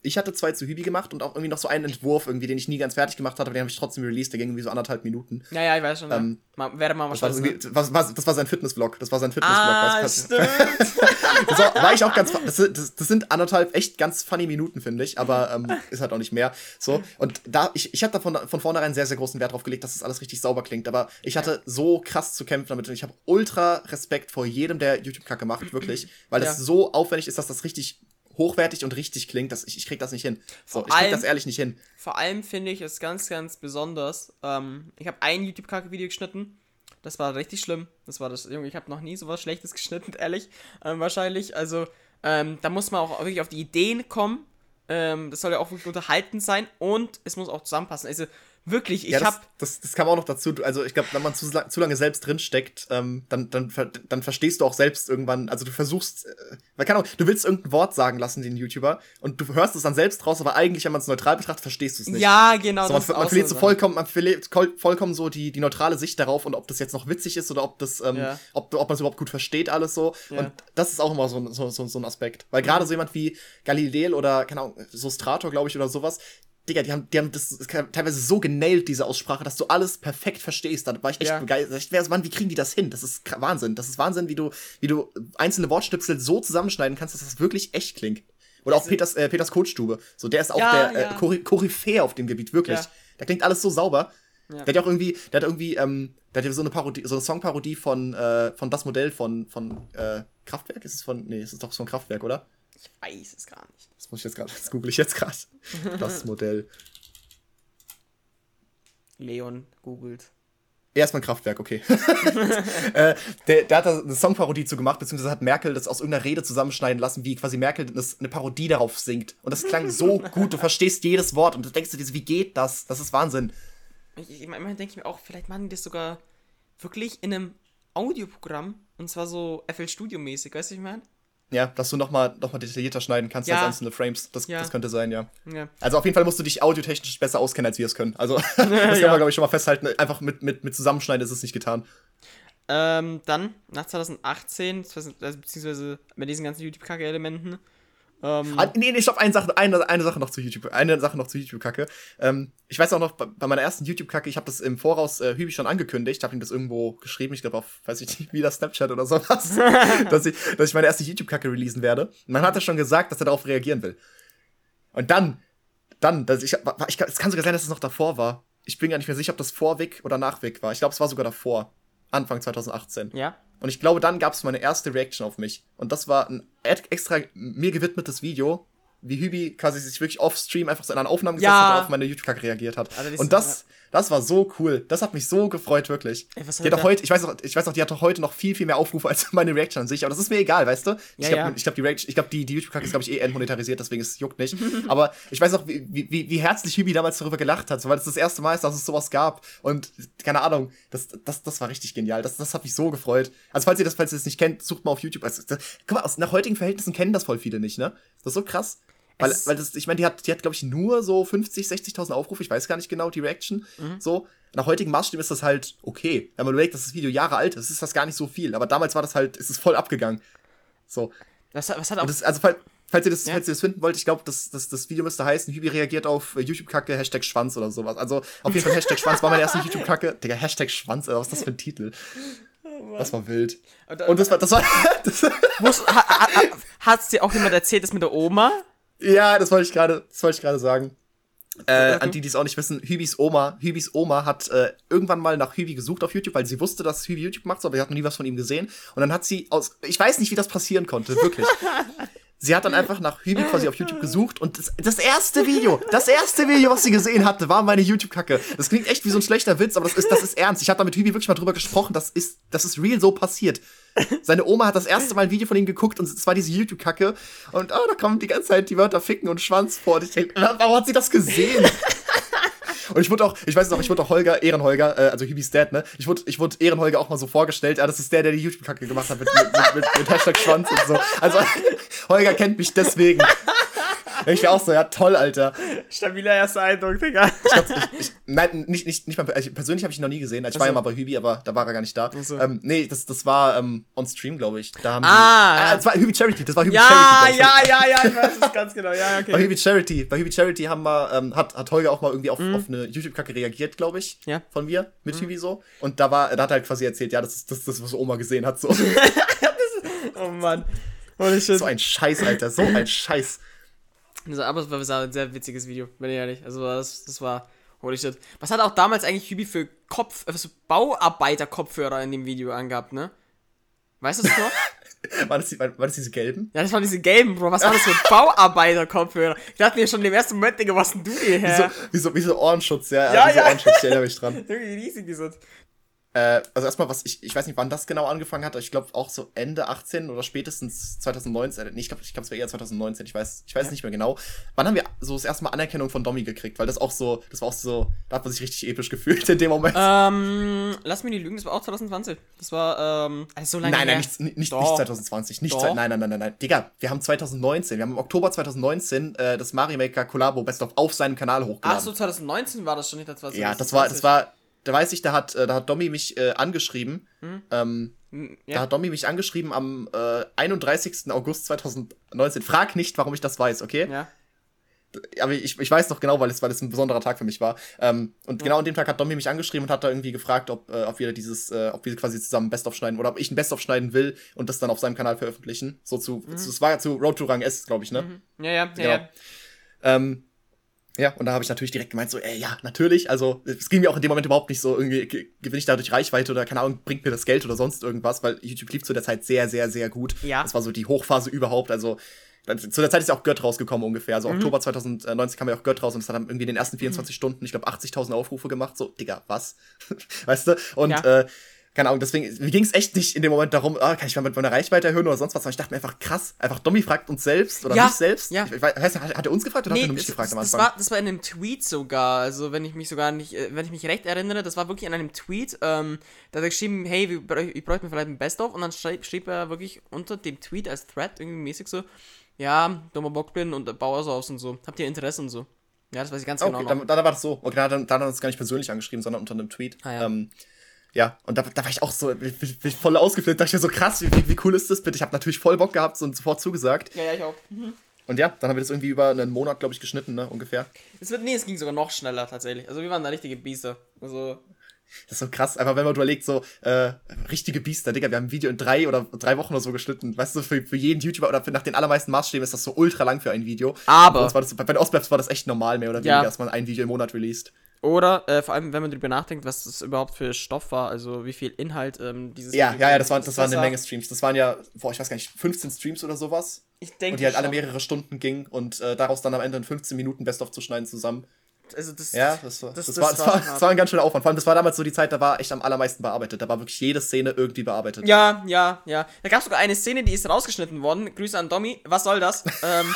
ich hatte zwei zu Hübi gemacht und auch irgendwie noch so einen Entwurf irgendwie, den ich nie ganz fertig gemacht hatte, aber den habe ich trotzdem released, der ging irgendwie so anderthalb Minuten. Ja, ja, ich weiß schon. Ähm, mal, werde mal Das war, das, wahrscheinlich. ne? was, was, das war sein Fitnessvlog. Das war sein Fitnessvlog. Ah, weißt stimmt. Das war, war ich auch ganz. Das, sind- das, das sind anderthalb echt ganz funny Minuten, finde ich. Aber ähm, ist halt auch nicht mehr. So. Und da, ich, ich habe da von, von vornherein sehr, sehr großen Wert drauf gelegt, dass das alles richtig sauber klingt. Aber ich hatte so krass zu kämpfen damit. Und ich habe ultra Respekt vor jedem, der YouTube-Kacke macht, wirklich. Weil das Ja. so aufwendig ist, dass das richtig hochwertig und richtig klingt. Dass ich, ich krieg das nicht hin. So, Vor ich krieg allem- das ehrlich nicht hin. Vor allem finde ich es ganz, ganz besonders. Ähm, ich habe ein YouTube-Kacke-Video geschnitten. Das war richtig schlimm. Das war das, Junge, ich habe noch nie sowas Schlechtes geschnitten, ehrlich. Ähm, wahrscheinlich. Also, ähm, da muss man auch wirklich auf die Ideen kommen. Ähm, das soll ja auch wirklich unterhaltend sein und es muss auch zusammenpassen. Also, wirklich, ich Ja, das, habe. das, das kam auch noch dazu. Also, ich glaube, wenn man zu, zu lange selbst drinsteckt, ähm, dann, dann, dann verstehst du auch selbst irgendwann. Also, du versuchst, äh, weil keine Ahnung, du willst irgendein Wort sagen lassen, den YouTuber, und du hörst es dann selbst raus, aber eigentlich, wenn man es neutral betrachtet, verstehst du es nicht. Ja, genau. So, man, man auch verliert so vollkommen, man verliert vollkommen so die, die neutrale Sicht darauf und ob das jetzt noch witzig ist oder ob das, ähm, Ja. ob, ob man es überhaupt gut versteht, alles so. Ja. Und das ist auch immer so, ein- so, so, so ein Aspekt. Weil gerade so jemand wie Galileo oder, keine Ahnung, so Strator, glaube ich, oder sowas, Digga, die haben, die haben das teilweise so genailt, diese Aussprache, dass du alles perfekt verstehst. Da war ich echt Ja. begeistert. Ich Mann, wie kriegen die das hin? Das ist Wahnsinn. Das ist Wahnsinn, wie du, wie du einzelne Wortstüpsel so zusammenschneiden kannst, dass das wirklich echt klingt. Oder auch Peters, äh, Peters Kotstube. So, der ist auch Ja, der ja. äh, Kory- Koryphäe auf dem Gebiet, wirklich. Ja. Da klingt alles so sauber. Ja. Der hat ja auch irgendwie, der hat irgendwie, ähm, der hat ja so eine Parodie, so eine Songparodie von, äh, von das Modell von, von äh, Kraftwerk. Ist es von, nee, ist es doch von Kraftwerk, oder? Ich weiß es gar nicht. Das muss ich jetzt gerade, das google ich jetzt gerade. Das Modell. Leon googelt. Erstmal Kraftwerk, okay. äh, der, der hat da eine Songparodie zu gemacht, beziehungsweise hat Merkel das aus irgendeiner Rede zusammenschneiden lassen, wie quasi Merkel das, eine Parodie darauf singt. Und das klang so gut, du verstehst jedes Wort und du denkst dir, wie geht das? Das ist Wahnsinn. ich, ich, manchmal denke ich mir auch, vielleicht machen die das sogar wirklich in einem Audioprogramm. Und zwar so FL Studio mäßig, weißt du, was ich meine? Ja, dass du nochmal noch mal detaillierter schneiden kannst Ja. als einzelne Frames. Das, Ja. das könnte sein, ja. Ja. Also auf jeden Fall musst du dich audiotechnisch besser auskennen, als wir es können. Also das kann man, glaube ich, schon mal festhalten. Einfach mit, mit, mit Zusammenschneiden ist es nicht getan. Ähm, dann, nach 2018, also beziehungsweise mit diesen ganzen YouTube-Kacke-Elementen, ähm, Ah, nee, nee, stopp, eine Sache, eine, eine Sache noch zu YouTube, eine Sache noch zu YouTube-Kacke. Ähm, ich weiß auch noch, bei, bei meiner ersten YouTube-Kacke, ich habe das im Voraus äh, Hübi schon angekündigt, habe ihm das irgendwo geschrieben, ich glaube auf, weiß ich nicht, wieder Snapchat oder sowas, dass, ich, dass ich meine erste YouTube-Kacke releasen werde. Und dann hat er schon gesagt, dass er darauf reagieren will. Und dann, dann, dass ich, ich, es kann sogar sein, dass es noch davor war. Ich bin gar nicht mehr sicher, ob das vor Vic oder nach Vic war. Ich glaube, es war sogar davor. Anfang 2018. ja. Und ich glaube, dann gab es meine erste Reaction auf mich. Und das war ein extra mir gewidmetes Video, wie Hübi quasi sich wirklich off-stream einfach so in einer Aufnahme gesetzt Ja. hat und auf meine YouTube-Kacke reagiert hat. Also das- und das, das war so cool. Das hat mich so gefreut, wirklich. Ey, die hat auch heute, ich weiß noch, ich weiß noch, die hat doch heute noch viel, viel mehr Aufrufe als meine Reaction an sich. Aber das ist mir egal, weißt du? Ich Ja, glaube, ja. glaub, die, Reaction- ich die, die YouTube-Kacke ist, glaube ich, eh entmonetarisiert, deswegen es juckt nicht. aber ich weiß noch, wie, wie, wie herzlich Hübi damals darüber gelacht hat, so, weil es das erste Mal ist, dass es sowas gab. Und keine Ahnung, das, das, das war richtig genial. Das, das hat mich so gefreut. Also, falls ihr das, falls ihr das nicht kennt, sucht mal auf YouTube. Also, das, guck mal, aus, nach heutigen Verhältnissen kennen das voll viele nicht, ne? Das ist so krass. Weil, Es- weil das, ich meine, die hat, die hat, glaube ich, nur so 50, 60.000 Aufrufe. Ich weiß gar nicht genau, die Reaction. Mhm. So. Nach heutigen Maßstäben ist das halt okay. Wenn man überlegt, dass das Video Jahre alt ist, ist das gar nicht so viel. Aber damals war das halt, ist es voll abgegangen. So. Was, hat- was hat auch. Und das, also, falls, falls, ihr das, Ja. falls ihr das finden wollt, ich glaube, das, das, das Video müsste heißen, Hübi reagiert auf äh, YouTube-Kacke, Hashtag Schwanz oder sowas. Also, auf jeden Fall Hashtag Schwanz war meine erste YouTube-Kacke. Digga, Hashtag Schwanz, Alter, was ist das für ein Titel? Das war wild. Und, Und das war, das war, das, Muss, ha, hat's dir auch jemand erzählt, das mit der Oma? Ja, das wollte ich gerade, das wollte ich gerade sagen. Äh, an die, die es auch nicht wissen, Hübis Oma, Hübis Oma hat äh, irgendwann mal nach Hübi gesucht auf YouTube, weil sie wusste, dass Hübi YouTube macht, aber sie hat noch nie was von ihm gesehen. Und dann hat sie aus, ich weiß nicht, wie das passieren konnte, wirklich. sie hat dann einfach nach Hübi quasi auf YouTube gesucht und das, das erste Video, das erste Video, was sie gesehen hatte, war meine YouTube-Kacke. Das klingt echt wie so ein schlechter Witz, aber das ist, das ist ernst. Ich habe da mit Hübi wirklich mal drüber gesprochen, das ist, das ist real so passiert. Seine Oma hat das erste Mal ein Video von ihm geguckt und es war diese YouTube-Kacke. Und oh, da kommen die ganze Zeit die Wörter Ficken und Schwanz vor. Und ich denke, warum hat sie das gesehen? Und ich wurde auch, ich weiß noch, ich wurde auch Holger, Ehrenholger, äh, also Hübis Dad, ne? Ich wurde, ich wurde Ehrenholger auch mal so vorgestellt, ja, das ist der, der die YouTube-Kacke gemacht hat mit, mit, mit, mit, mit Hashtag Schwanz und so. Also, Holger kennt mich deswegen. Ich wäre auch so, ja, toll, Alter. Stabiler erster Eindruck, Digga. Ich glaub, ich, ich, nein, nicht, nicht, nicht mal, also persönlich habe ich ihn noch nie gesehen. Also Ich war Ach ja mal bei Hübi, aber da war er gar nicht da. Ach so. Ähm, nee, das, das war ähm, on Stream, glaube ich. Da haben Ah, die, ja. das war Hübi Charity, das war Hübi Ja, Charity. ich. ja, ja, ja, ich weiß es ganz genau. Ja, Bei okay. Hübi Charity, bei Hübi Charity haben wir, ähm, hat, hat Holger auch mal irgendwie auf, auf eine YouTube-Kacke reagiert, glaube ich. Mhm. Ja. Mhm. Von mir, mit Hübi so. Und da war, da hat er halt quasi erzählt, ja, das ist das, das was Oma gesehen hat. So, Oh Mann. Holy shit. so ein Scheiß, Alter, so ein Scheiß. Also, aber es war ein sehr witziges Video, bin ich ehrlich. Also das, das war. Holy shit. Was hat auch damals eigentlich Hübi für Kopf, äh, so Bauarbeiter-Kopfhörer in dem Video angehabt, ne? Weißt du das noch? War das, die, war, war das diese gelben? ja, das waren diese gelben, Bro. Was war das für Bauarbeiter-Kopfhörer? Ich dachte mir schon im ersten Moment, Digga, was denn du Wie so, hierher? wie so, wie so Ohrenschutz, ja. Ja, wie so ja. Ohrenschutz, ich erinnere mich dran. Wie riesig die sind. Äh, also erstmal, was ich, ich weiß nicht, wann das genau angefangen hat. Ich glaube auch so Ende 18 oder spätestens 2019. Nee, ich glaube, ich glaub, es war eher 2019. Ich weiß, ich weiß Ja. nicht mehr genau. Wann haben wir so das erste Mal Anerkennung von Domi gekriegt? Weil das auch so, das war auch so, da hat man sich richtig episch gefühlt in dem Moment. Ähm, lass mich nicht lügen, das war auch 2020. Das war, ähm, also so lange nein, nein, nicht, nicht, nicht Doch. 2020. Nicht nein, nein, nein, nein, nein. Digga, wir haben 2019. Wir haben im Oktober 2019 äh, das Mario Maker Collabo Best of auf seinem Kanal hochgeladen. Ach so, 2019 war das schon nicht, das war ja, das war, das war, da weiß ich, da hat, äh, da hat Domi mich äh, angeschrieben. Hm? Ähm, Da Ja. hat Domi mich angeschrieben am äh, 31. August 2019. Frag nicht, warum ich das weiß, okay? ja. Aber ich, ich weiß noch genau, weil es, weil es ein besonderer Tag für mich war. Ähm, und genau an dem Tag hat Domi mich angeschrieben und hat da irgendwie gefragt, ob, äh, ob wir dieses, äh, ob wir quasi zusammen Best-of schneiden oder ob ich ein Best-of schneiden will und das dann auf seinem Kanal veröffentlichen. So zu, zu es war ja zu Road to Rang S, glaube ich, ne? Mhm. Ja, ja, ja, Genau. ja. Ähm, ja, und da habe ich natürlich direkt gemeint, so, ey, ja, natürlich. Also, es ging mir auch in dem Moment überhaupt nicht so, irgendwie ge- gewinne ich dadurch Reichweite oder keine Ahnung, bringt mir das Geld oder sonst irgendwas, weil YouTube lief zu der Zeit sehr, sehr, sehr gut. Ja. Das war so die Hochphase überhaupt. Also, zu der Zeit ist ja auch Gött rausgekommen ungefähr. Also, Oktober 2019 kam ja auch Gött raus und es hat dann irgendwie in den ersten 24 Stunden, ich glaube, 80.000 Aufrufe gemacht. So, Digga, was? weißt du? Und, Ja. äh, keine Ahnung, deswegen, mir ging es echt nicht in dem Moment darum, ah, kann ich mal mit meiner Reichweite erhöhen oder sonst was, sondern ich dachte mir einfach krass, einfach Domi fragt uns selbst oder Ja, mich selbst. ja. Ich, ich weiß, hat, hat er uns gefragt oder hat er nur mich das, gefragt am das, Anfang? war, das war in einem Tweet sogar, also wenn ich mich sogar nicht, äh, wenn ich mich recht erinnere, das war wirklich in einem Tweet, ähm, da hat er geschrieben, hey, ich bräuchte mir vielleicht ein Best-of und dann schrieb, schrieb er wirklich unter dem Tweet als Thread irgendwie mäßig so, ja, dummer Bock bin und Bauer so aus und so, habt ihr Interesse und so. Ja, das weiß ich ganz Okay, genau noch. dann, dann war das so. Okay, dann, dann hat er uns gar nicht persönlich angeschrieben, sondern unter einem Tweet. Ah, ja. Ähm, ja, und da, da war ich auch so, bin ich voll ausgeflippt, dachte ich mir so krass, wie, wie, cool ist das bitte? Ich habe natürlich voll Bock gehabt und sofort zugesagt. Ja, ja, ich auch. Und ja, dann haben wir das irgendwie über einen Monat, glaube ich, geschnitten, ne, ungefähr. Es wird, nee, es ging sogar noch schneller tatsächlich. Also wir waren da richtige Biester. Also, Das ist so krass, einfach wenn man überlegt, so, äh, richtige Biester, Digga, wir haben ein Video in drei oder drei Wochen oder so geschnitten. Weißt du, für, für jeden YouTuber oder für, nach den allermeisten Maßstäben ist das so ultra lang für ein Video. Aber- Bei, uns war das, bei den Ostblaps war das echt normal, mehr oder Ja. weniger, dass man ein Video im Monat released. Oder äh, vor allem, wenn man drüber nachdenkt, was das überhaupt für Stoff war, also wie viel Inhalt ähm, dieses Ja, Video ja, ja, das waren, ist das waren eine. Menge Streams. Das waren ja, boah, ich weiß gar nicht, 15 Streams oder sowas. Ich denke Und die halt alle schon. mehrere Stunden gingen und äh, daraus dann am Ende in 15 Minuten Best-of zu schneiden zusammen. Also das, Ja, das war, das- das, das war, das, war das war ein ganz schöner Aufwand. Vor allem, das war damals so die Zeit, da war echt am allermeisten bearbeitet. Da war wirklich jede Szene irgendwie bearbeitet. Ja, ja, ja. Da gab es sogar eine Szene, die ist rausgeschnitten worden. Grüße an Domi. Was soll das? ähm,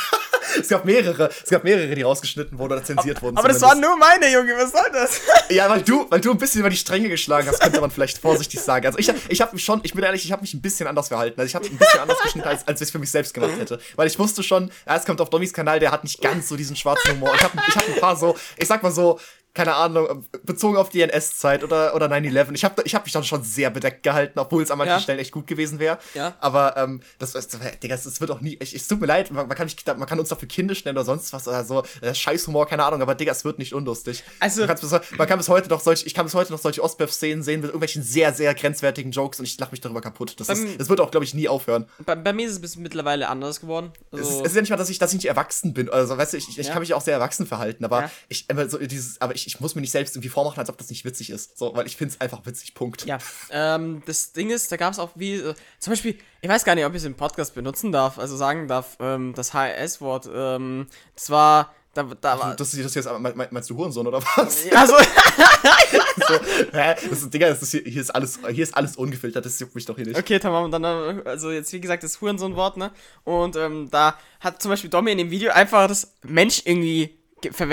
Es gab mehrere, es gab mehrere, die rausgeschnitten wurden oder zensiert wurden. aber das waren zumindest. nur meine, Junge. Was soll das? Ja, weil du, weil du ein bisschen über die Stränge geschlagen hast, könnte man vielleicht vorsichtig sagen. Also ich, ich habe mich schon, ich bin ehrlich, ich habe mich ein bisschen anders verhalten. Also ich habe ein bisschen anders geschnitten, als, als ich es für mich selbst gemacht hätte. Weil ich wusste schon, ja, es kommt auf Dommys Kanal, der hat nicht ganz so diesen schwarzen Humor. Ich habe ich hab ein paar so, ich sag mal so, keine Ahnung, bezogen auf die NS-Zeit oder, oder 9-11. Ich habe ich hab mich dann schon sehr bedeckt gehalten, obwohl es an manchen Ja. Stellen echt gut gewesen wäre. Ja. Aber ähm, das, das, Digga, das wird auch nie. Ich, es tut mir leid, man, man, kann mich, man kann uns dafür kindisch nennen oder sonst was oder so. Äh, Scheißhumor, keine Ahnung, aber Digga, es wird nicht unlustig. Also- man, bis, man kann bis heute noch solche, ich kann bis heute noch solche Ostbef-Szenen sehen mit irgendwelchen sehr, sehr grenzwertigen Jokes und ich lache mich darüber kaputt. Das, ist, das wird auch, glaube ich, nie aufhören. bei, bei mir ist es bis mittlerweile anders geworden. Es, ist, Also, es ist ja nicht mal, dass ich, dass ich nicht erwachsen bin. Also, weißt du, ich, ich Ja. kann mich auch sehr erwachsen verhalten, aber ich, aber so dieses, aber ich, ich muss mir nicht selbst irgendwie vormachen, als ob das nicht witzig ist. So, weil ich finde es einfach witzig. Punkt. ja, ähm, das Ding ist, da gab es auch wie, äh, zum Beispiel, ich weiß gar nicht, ob ich es im Podcast benutzen darf, also sagen darf, ähm, das HRS-Wort, ähm, das war, da, da war, Das, das jetzt, mein- mein- meinst du Hurensohn oder was? also, so, hä? Das ist, Digga, das ist hier, hier, ist alles, hier ist alles ungefiltert, das juckt mich doch hier nicht. Okay, tamam, dann, äh, also jetzt wie gesagt, das Hurensohn-Wort, ne? Und ähm, da hat zum Beispiel Domi in dem Video einfach das Mensch irgendwie,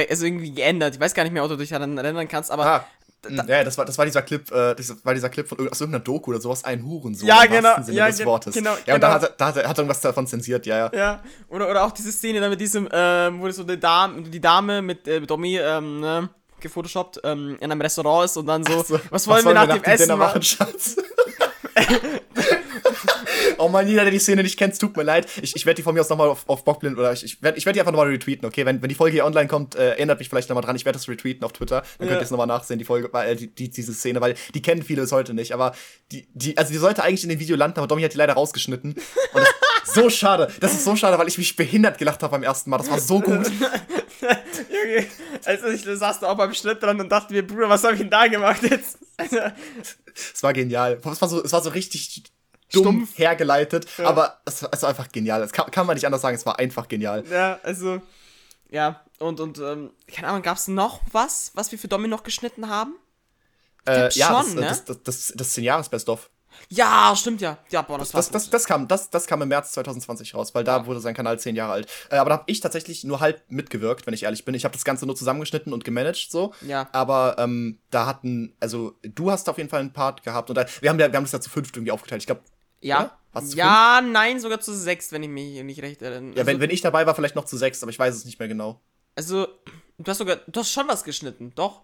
also irgendwie geändert. Ich weiß gar nicht mehr, ob du dich daran erinnern kannst, aber Ah, mh, ja, das war, das war dieser Clip, äh, das war dieser Clip von aus irgendeiner Doku oder sowas, ein Hurensohn. Ja, im genau, Sinne ja, des Wortes. genau, Ja, und da genau. hat, er- da hat, er- hat er irgendwas davon zensiert, ja, ja. ja. Oder, oder auch diese Szene da mit diesem, ähm, wo so die Dame, die Dame mit äh, Domi, ähm, ne? gefotoshoppt ähm, in einem Restaurant ist und dann so, So, was wollen wir nach dem Essen Dinner machen? machen, Schatz? oh Mann, jeder, der die Szene nicht kennt, es tut mir leid. Ich, ich werde die von mir aus nochmal auf, auf Bockblind oder ich, ich werde ich werd die einfach nochmal retweeten, okay? Wenn, wenn die Folge hier online kommt, äh, erinnert mich vielleicht nochmal dran. Ich werde das retweeten auf Twitter. Dann Ja. könnt ihr es nochmal nachsehen, die Folge, äh, die, die, diese Szene, weil die kennen viele bis heute nicht. Aber die, die, also die sollte eigentlich in dem Video landen, aber Domi hat die leider rausgeschnitten. Und das, so schade. Das ist so schade, weil ich mich behindert gelacht habe beim ersten Mal. Das war so gut. Junge, also ich saß da auch beim Schnitt dran und dachte mir, Bruder, was habe ich denn da gemacht jetzt? Also, Es war genial. Es war so, es war so richtig dumm Stumpf. hergeleitet, aber es, es war einfach genial. Das kann, kann man nicht anders sagen, es war einfach genial. Ja, also, ja, und, und, ähm, keine Ahnung, gab's noch was, was wir für Domi noch geschnitten haben? Äh, ja, schon, das, ne? das, das, das, das 10 Jahres Best of. Ja, stimmt ja. Ja, boah, das, Das, das, das, kam, das, das kam im März 2020 raus, weil da wurde sein Kanal 10 Jahre alt. Äh, aber da habe ich tatsächlich nur halb mitgewirkt, wenn ich ehrlich bin. Ich habe das Ganze nur zusammengeschnitten und gemanagt so. Ja. Aber ähm, da hatten, also du hast auf jeden Fall einen Part gehabt und da, wir, haben, ja- wir haben das ja zu fünft irgendwie aufgeteilt. Ich glaube, Ja. Hast du Ja, nein, sogar zu sechs, wenn ich mich nicht recht erinnere. ja, wenn, wenn ich dabei war, vielleicht noch zu sechs, aber ich weiß es nicht mehr genau. also, du hast sogar, du hast schon was geschnitten, doch.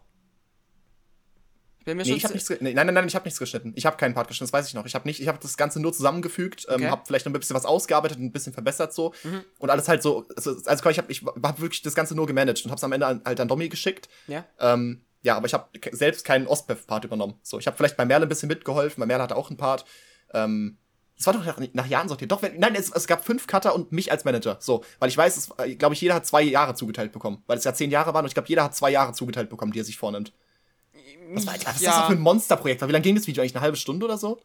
Ich bin mir Nee, schon ich habe zi- nichts nee, nein, nein, nein, ich habe nichts geschnitten. Ich habe keinen Part geschnitten, das weiß ich noch. Ich habe nicht, ich habe das Ganze nur zusammengefügt, ähm, Okay. habe vielleicht noch ein bisschen was ausgearbeitet und ein bisschen verbessert so Mhm. und alles halt so. Also, also ich habe ich hab wirklich das Ganze nur gemanagt und habe es am Ende an, halt an Domi geschickt. Ja. Ähm, ja, aber ich habe selbst keinen Ostbev-Part übernommen. So, ich habe vielleicht bei Merle ein bisschen mitgeholfen, bei Merle hatte auch einen Part. Ähm, das war doch nach, nach Jahren sortiert. Doch, wenn, nein, es, es gab fünf Cutter und mich als Manager. So, weil ich weiß, es, glaube ich, jeder hat zwei Jahre zugeteilt bekommen, weil es ja zehn Jahre waren und ich glaube, jeder hat zwei Jahre zugeteilt bekommen, die er sich vornimmt. Was, war, was ist das Ja. für ein Monsterprojekt? Wie lange ging das Video eigentlich? Eine halbe Stunde oder so?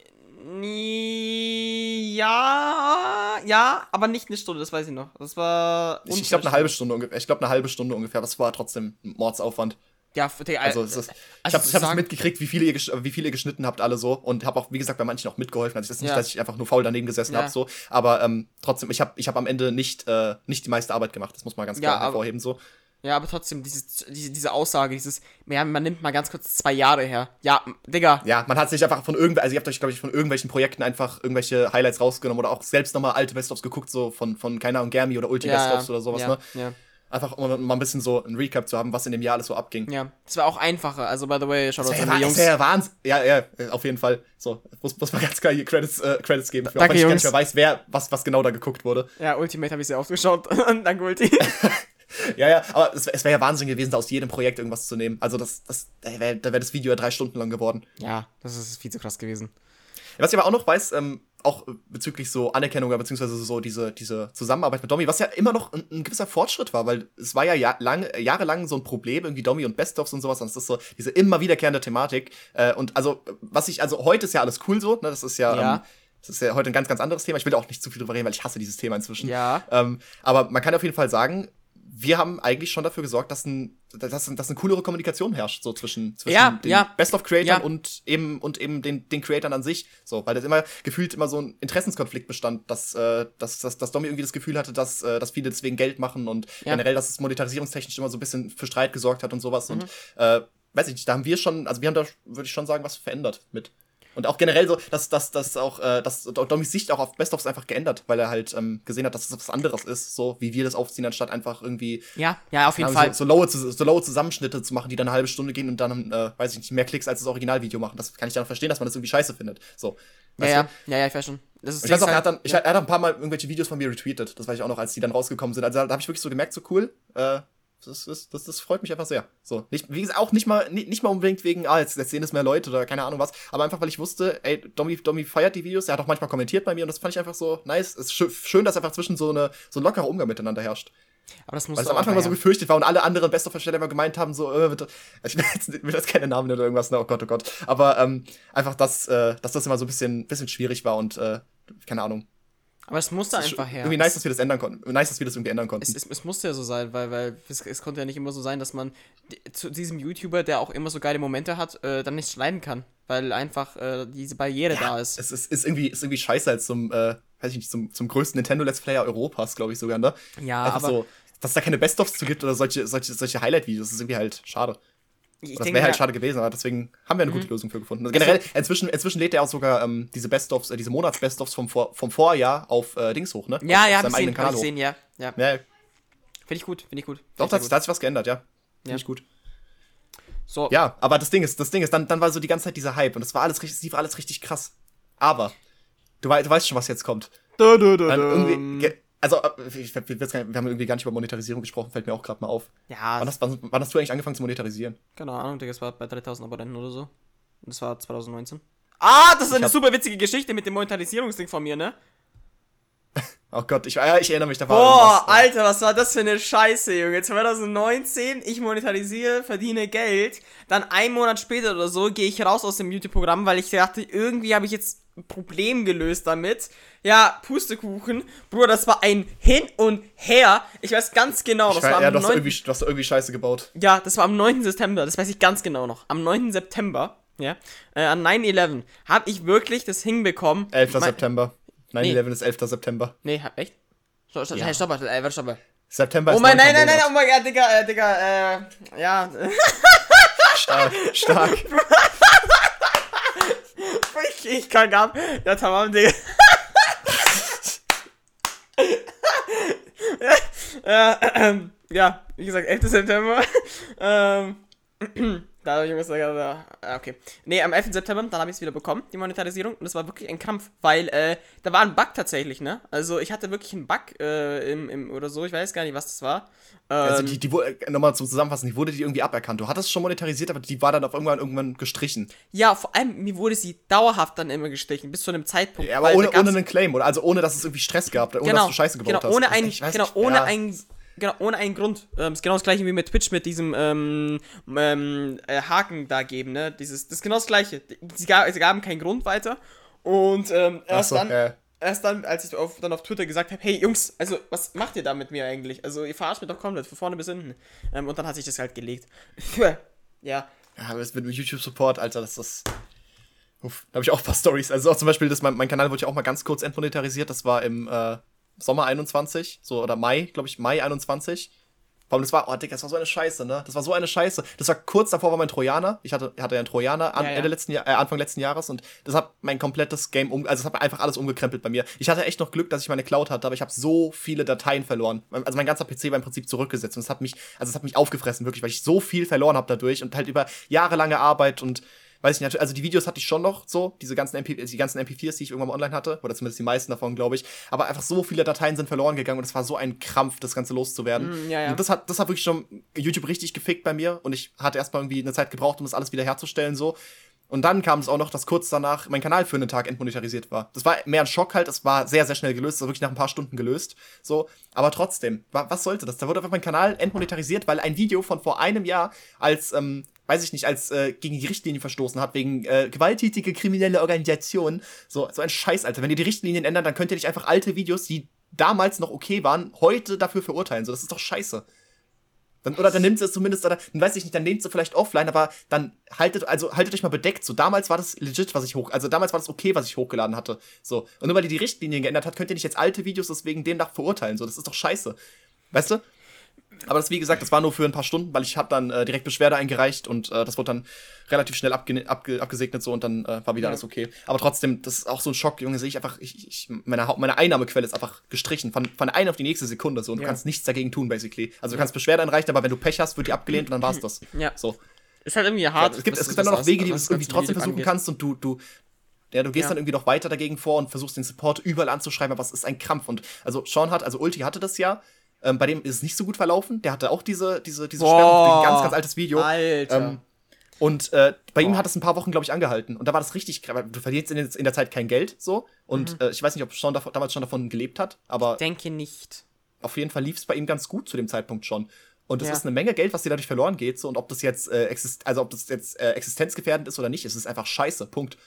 Ja, ja, aber nicht eine Stunde, das weiß ich noch. Das war. Ich, ich glaube eine halbe Stunde ungefähr. Ich glaube eine halbe Stunde ungefähr. Das war trotzdem ein Mordsaufwand. Ja, Digga, Also, äh, es ist, ich also habe ich hab's sagen- mitgekriegt, wie viele, ihr, wie viele ihr geschnitten habt, alle so. Und habe auch, wie gesagt, bei manchen auch mitgeholfen. Also, es ist nicht, Ja. dass ich einfach nur faul daneben gesessen Ja. habe, so. Aber ähm, trotzdem, ich habe ich hab am Ende nicht, äh, nicht die meiste Arbeit gemacht. Das muss man ganz Ja, klar aber- hervorheben, so. Ja, aber trotzdem, dieses, diese, diese Aussage, dieses, ja, man nimmt mal ganz kurz zwei Jahre her. Ja, Digga. Ja, man hat sich einfach von irgendwelchen, also ihr habt euch, glaube ich, von irgendwelchen Projekten einfach irgendwelche Highlights rausgenommen oder auch selbst nochmal alte Best-ofs geguckt, so von, von keine Ahnung, Germi oder Ulti ja, Best-ofs oder sowas, ja, ne? Ja, Einfach, um mal ein bisschen so ein Recap zu haben, was in dem Jahr alles so abging. ja. Das war auch einfacher. Also, by the way, schaut wäre an die Jungs. ja Wahnsinn. Ja, ja, auf jeden Fall. So, muss, muss man ganz klar hier Credits, äh, Credits geben. Für, Danke, auch wenn ich gar Jungs. nicht mehr weiß, wer, was, was genau da geguckt wurde. Ja, Ultimate habe ich sehr oft geschaut. Danke, Ulti. Ja, ja, aber es, es wäre ja Wahnsinn gewesen, da aus jedem Projekt irgendwas zu nehmen. Also das, das, da wäre da wär das Video ja drei Stunden lang geworden. ja, das ist viel zu krass gewesen. Was ich aber auch noch weiß, ähm, auch bezüglich so Anerkennung, beziehungsweise so diese, diese Zusammenarbeit mit Domi, was ja immer noch ein, ein gewisser Fortschritt war, weil es war ja, ja lang, jahrelang so ein Problem, irgendwie Domi und Best-ofs und sowas, und es ist so diese immer wiederkehrende Thematik. Äh, und also, was ich, also heute ist ja alles cool so, ne? Das ist ja, Ja. Ähm, das ist ja heute ein ganz, ganz anderes Thema. Ich will auch nicht zu viel drüber reden, weil ich hasse dieses Thema inzwischen. Ja. Ähm, aber man kann auf jeden Fall sagen, wir haben eigentlich schon dafür gesorgt, dass, ein, dass, dass eine coolere Kommunikation herrscht, so zwischen, zwischen Ja, den ja. Best-of-Creatern Ja. und eben, und eben den, den Creatern an sich. So, weil das immer gefühlt immer so ein Interessenskonflikt bestand, dass, äh, dass, dass, dass Domi irgendwie das Gefühl hatte, dass, äh, dass viele deswegen Geld machen und generell, dass es monetarisierungstechnisch immer so ein bisschen für Streit gesorgt hat und sowas. Mhm. Und äh, weiß ich nicht, da haben wir schon, also wir haben da, würde ich schon sagen, was verändert mit. Und auch generell so, dass, dass, dass auch, äh, dass Domys Sicht auch auf Best-ofs einfach geändert, weil er halt ähm, gesehen hat, dass es was anderes ist, so wie wir das aufziehen, anstatt einfach irgendwie Ja, ja, auf jeden Fall. so, so, lowe, so lowe Zusammenschnitte zu machen, die dann eine halbe Stunde gehen und dann, äh, weiß ich nicht, mehr Klicks als das Originalvideo machen. Das kann ich dann verstehen, dass man das irgendwie scheiße findet. So. Ja, ja, ja, ja, ich weiß schon. Das ist Ich weiß auch, er hat, halt- dann, ich, er hat ein paar Mal irgendwelche Videos von mir retweetet. Das weiß ich auch noch, als die dann rausgekommen sind. Also da, da habe ich wirklich so gemerkt, so cool. Äh, das, das, das, das freut mich einfach sehr. So, nicht, wie gesagt, auch nicht mal, nicht, nicht mal unbedingt wegen, ah, jetzt, jetzt sehen es mehr Leute oder keine Ahnung was, aber einfach, weil ich wusste, ey, Domi, Domi feiert die Videos, er hat auch manchmal kommentiert bei mir und das fand ich einfach so nice. Es ist schö schön, dass einfach zwischen so eine so ein lockerer Umgang miteinander herrscht. aber das muss Weil es am Anfang mal so gefürchtet war und alle anderen Best-of-Versteller immer gemeint haben, so, äh, ich will jetzt, will jetzt keine Namen nennen oder irgendwas, ne, oh Gott, oh Gott. Aber ähm, einfach, dass, äh, dass das immer so ein bisschen, bisschen schwierig war und, äh, keine Ahnung. Aber es musste Es einfach her. Irgendwie nice, dass wir das ändern konnten. Nice, dass wir das irgendwie ändern konnten. Es, es, es musste ja so sein, weil, weil es, es konnte ja nicht immer so sein, dass man zu diesem YouTuber, der auch immer so geile Momente hat, äh, dann nicht schneiden kann. Weil einfach äh, diese Barriere da ist. Es ist, ist, irgendwie, ist irgendwie scheiße als zum, äh, weiß ich nicht, zum, zum größten Nintendo-Let's Player Europas, glaube ich sogar, ne? Ja, Einfach aber so, dass es da keine Best-ofs zu gibt oder solche, solche, solche Highlight-Videos, das ist irgendwie halt schade. Ich Das wäre halt ja, schade gewesen, aber deswegen haben wir eine gute Lösung für gefunden. Also generell, inzwischen, inzwischen lädt er auch sogar ähm, diese Best-ofs, äh, diese Monats-Best-ofs vom, Vor vom Vorjahr auf äh, Dings hoch, ne? Ja, auf, ja, auf hab ich gesehen, hab ich hoch. gesehen, ja. ja. Ja, Finde ich gut, finde ich gut. doch, Find da hat, da hat sich was geändert, ja. Finde Ja. ich gut. So, Ja, aber das Ding ist, das Ding ist, dann, dann war so die ganze Zeit dieser Hype und das war alles richtig, das lief alles richtig krass. Aber, du, wei du weißt schon, was jetzt kommt. Du, du, du, Dann du. irgendwie, ge- also, äh, ich, ich, nicht, wir haben irgendwie gar nicht über Monetarisierung gesprochen, fällt mir auch gerade mal auf. Ja, Wann hast, wann, wann hast du eigentlich angefangen zu monetarisieren? keine Ahnung, Digga, es war bei 3000 Abonnenten oder so. Und das war 2019. Ah, das ist eine hab- super witzige Geschichte mit dem Monetarisierungsding von mir, ne? Oh Gott, ich, ja, ich erinnere mich, da war Boah, Alter, was war das für eine Scheiße, Junge. 2019, ich monetarisiere, verdiene Geld. Dann ein Monat später oder so gehe ich raus aus dem YouTube-Programm, weil ich dachte, irgendwie habe ich jetzt Problem gelöst damit. Ja, Pustekuchen. Bruder, das war ein Hin und Her. Ich weiß ganz genau, das weiß, war ja, am du hast, 9. irgendwie, du hast irgendwie Scheiße gebaut. Ja, das war am 9. September, das weiß ich ganz genau noch. Am 9. September, ja, äh, an 9-11, habe ich wirklich das hinbekommen. 11. Mein- September. 9-11 ist 11. September. Nee, hab echt? Stopp, stopp, Ja. hey, stopp, äh, warte, stopp. September Oh mein, nein, nein, nein, oh mein Gott, Digga, äh, Digga, äh, ja. Stark, stark. ich, ich kann ab. Ja, tamam, Digga. ja, ähm, ja, wie gesagt, 11. September. ähm, da habe ich irgendwas gesagt. Ah, okay. Nee, am 11. September, dann habe ich es wieder bekommen, die Monetarisierung. Und es war wirklich ein Kampf, weil äh, da war ein Bug tatsächlich, ne? Also ich hatte wirklich einen Bug äh, im, im, oder so, ich weiß gar nicht, was das war. Ähm, Also die, die wurde, nochmal zum Zusammenfassen, die wurde die irgendwie aberkannt. Du hattest schon monetarisiert, aber die war dann auf irgendwann irgendwann gestrichen. ja, vor allem, mir wurde sie dauerhaft dann immer gestrichen, bis zu einem Zeitpunkt. Ja, aber ohne, ohne einen Claim, oder? Also ohne, dass es irgendwie Stress gab, ohne dass du Scheiße gebaut genau, hast. Ohne Das- weiß genau, ohne ja. einen, genau, ohne einen Grund. Ähm, ist genau das gleiche wie mit Twitch mit diesem ähm, ähm, äh, Haken da geben, ne? Dieses, das ist genau das gleiche. Sie, gab, sie gaben keinen Grund weiter. Und ähm, erst so, dann, ja. erst dann, als ich auf, dann auf Twitter gesagt habe, hey Jungs, also was macht ihr da mit mir eigentlich? Also ihr verarscht mich doch komplett, von vorne bis hinten. Ähm, und dann hat sich das halt gelegt. Ja. Ja, aber mit dem YouTube-Support, Alter, das ist. Uff, da habe ich auch ein paar Stories. Also auch zum Beispiel, das, mein, mein Kanal wurde ja auch mal ganz kurz entmonetarisiert. Das war im äh, Sommer 21, so oder Mai, glaube ich, Mai 21. Vor allem, das war, oh Digga, das war so eine Scheiße, ne? Das war so eine Scheiße. Das war kurz davor war mein Trojaner. Ich hatte, hatte ja einen Trojaner an, Ja, ja. Ende letzten Jahr, äh, Anfang letzten Jahres und das hat mein komplettes Game um, also das hat einfach alles umgekrempelt bei mir. Ich hatte echt noch Glück, dass ich meine Cloud hatte, aber ich habe so viele Dateien verloren. Also mein ganzer PC war im Prinzip zurückgesetzt und es hat mich, also es hat mich aufgefressen, wirklich, weil ich so viel verloren habe dadurch und halt über jahrelange Arbeit und weiß ich nicht, also die Videos hatte ich schon noch so, diese ganzen, MP, die ganzen MP4s, die ich irgendwann mal online hatte, oder zumindest die meisten davon, glaube ich. Aber einfach so viele Dateien sind verloren gegangen und es war so ein Krampf, das Ganze loszuwerden. Mm, ja, ja. Und das hat, das hat wirklich schon YouTube richtig gefickt bei mir und ich hatte erstmal irgendwie eine Zeit gebraucht, um das alles wieder herzustellen, so. Und dann kam es auch noch, dass kurz danach mein Kanal für einen Tag entmonetarisiert war. Das war mehr ein Schock halt, es war sehr, sehr schnell gelöst, es war wirklich nach ein paar Stunden gelöst. So, aber trotzdem, wa was sollte das? Da wurde einfach mein Kanal entmonetarisiert, weil ein Video von vor einem Jahr als, ähm, weiß ich nicht, als äh, gegen die Richtlinien verstoßen hat, wegen äh, gewalttätige kriminelle Organisationen. So, so ein Scheiß, Alter. Wenn ihr die Richtlinien ändert, dann könnt ihr nicht einfach alte Videos, die damals noch okay waren, heute dafür verurteilen. So, das ist doch scheiße. Dann, oder dann nimmt sie es zumindest, oder dann weiß ich nicht, dann nehmt sie vielleicht offline, aber dann haltet, also haltet euch mal bedeckt. So, damals war das legit, was ich hoch, also damals war das okay, was ich hochgeladen hatte. So. Und nur weil ihr die Richtlinien geändert hat, könnt ihr nicht jetzt alte Videos deswegen demnach verurteilen. So, das ist doch scheiße. Weißt du? Aber das, wie gesagt, das war nur für ein paar Stunden, weil ich habe dann äh, direkt Beschwerde eingereicht und äh, das wurde dann relativ schnell abge abge abgesegnet so und dann äh, war wieder Ja. alles okay. Aber trotzdem, das ist auch so ein Schock, Junge, sehe ich einfach, ich, ich, meine, meine Einnahmequelle ist einfach gestrichen, von, von einer auf die nächste Sekunde so und Ja. du kannst nichts dagegen tun, basically. Also du kannst Beschwerde einreichen, aber wenn du Pech hast, wird die abgelehnt und dann war's das. Ja. So. Ist halt irgendwie Ja, hart. es gibt, es gibt dann noch Wege, die du irgendwie trotzdem versuchen angeht. kannst und du, du, ja, du gehst Ja. dann irgendwie noch weiter dagegen vor und versuchst den Support überall anzuschreiben, aber es ist ein Krampf. Und also Sean hat, also Ulti hatte das ja, ähm, bei dem ist es nicht so gut verlaufen. Der hatte auch diese, diese, diese. Sperrung, ein ganz, ganz altes Video. Alter. Ähm, und äh, bei ihm Boah. hat es ein paar Wochen, glaube ich, angehalten. Und da war das richtig Du verlierst in, der- in der Zeit kein Geld, so. Und Mhm. äh, ich weiß nicht, ob Sean davon, damals schon davon gelebt hat, aber Denke nicht. auf jeden Fall lief es bei ihm ganz gut zu dem Zeitpunkt schon. Und es Ja. ist eine Menge Geld, was dir dadurch verloren geht. So, und ob das jetzt, äh, exist also ob das jetzt äh, existenzgefährdend ist oder nicht, es ist einfach scheiße. Punkt.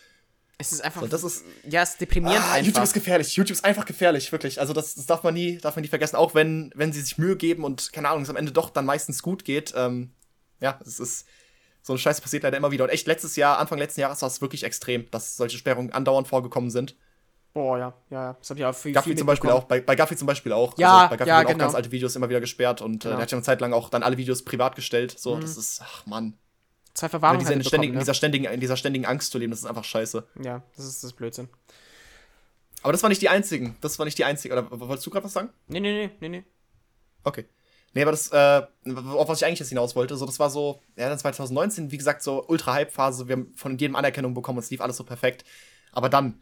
Es ist einfach. So, das ist- ja, es ist deprimierend Ah, einfach. YouTube ist gefährlich. YouTube ist einfach gefährlich, wirklich. Also das, das darf man nie, darf man nie vergessen. Auch wenn, wenn sie sich Mühe geben und keine Ahnung, es am Ende doch dann meistens gut geht. Ähm, ja, es ist so eine Scheiße passiert leider immer wieder. Und echt letztes Jahr, Anfang letzten Jahres war es wirklich extrem, dass solche Sperrungen andauernd vorgekommen sind. Boah, ja, ja. Das hab ich auch viel, Gaffi viel zum Beispiel auch, bei, bei Gaffi zum Beispiel auch. Ja, also bei Gaffi ja, wurden auch genau. ganz alte Videos immer wieder gesperrt und äh, Genau. Mhm. der hat ja eine Zeit lang auch dann alle Videos privat gestellt. So, das ist, ach Mann. Zwei Verwarnungen diese in, halt ständigen, bekommen, dieser ständigen, in dieser ständigen Angst zu leben, das ist einfach scheiße. ne? Ja, das ist das Blödsinn. Aber das war nicht die einzigen. Das war nicht die einzige. Oder wolltest du gerade was sagen? Nee, nee, nee, nee, nee. Okay. Nee, aber das, äh, auf was ich eigentlich jetzt hinaus wollte, so, das war so, ja, dann 2019, wie gesagt, so Ultra-Hype-Phase, wir haben von jedem Anerkennung bekommen, es lief alles so perfekt. Aber dann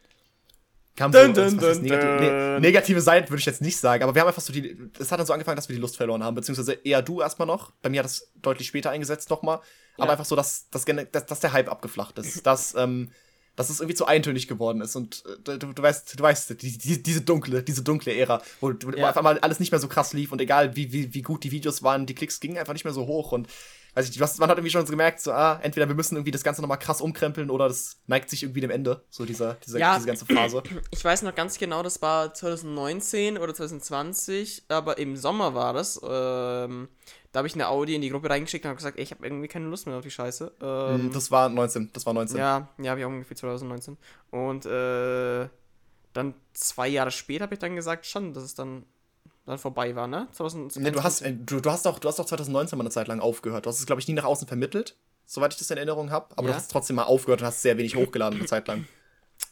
kam Dun, so, dun, dun, negative, nee, negative Seiten würde ich jetzt nicht sagen, aber wir haben einfach so die, es hat dann so angefangen, dass wir die Lust verloren haben, beziehungsweise eher du erstmal noch. Bei mir hat es deutlich später eingesetzt nochmal. Aber Ja. einfach so, dass, dass, dass, dass der Hype abgeflacht ist, dass, ähm, dass es irgendwie zu eintönig geworden ist und äh, du, du weißt, du weißt, die, die, diese dunkle, diese dunkle Ära, wo, wo Ja. auf einmal alles nicht mehr so krass lief und egal wie, wie, wie gut die Videos waren, die Klicks gingen einfach nicht mehr so hoch und weiß ich, man hat irgendwie schon gemerkt, so, ah, entweder wir müssen irgendwie das Ganze nochmal krass umkrempeln oder das neigt sich irgendwie dem Ende, so dieser, dieser Ja. diese ganze Phase. Ich weiß noch ganz genau, das war 2019 oder 2020, aber im Sommer war das. Ähm, da habe ich eine Audi in die Gruppe reingeschickt und habe gesagt, ey, ich habe irgendwie keine Lust mehr auf die Scheiße. Ähm, Mm, das war 19, das war 19. ja, ja, habe ich auch ungefähr 2019. Und äh, dann zwei Jahre später habe ich dann gesagt, schon, dass es dann, dann vorbei war, ne? 2020. Nee, du hast, äh, du, du hast auch, du hast auch 2019 mal eine Zeit lang aufgehört. Du hast es, glaube ich, nie nach außen vermittelt, soweit ich das in Erinnerung habe. Aber Ja. du hast trotzdem mal aufgehört und hast sehr wenig hochgeladen eine Zeit lang.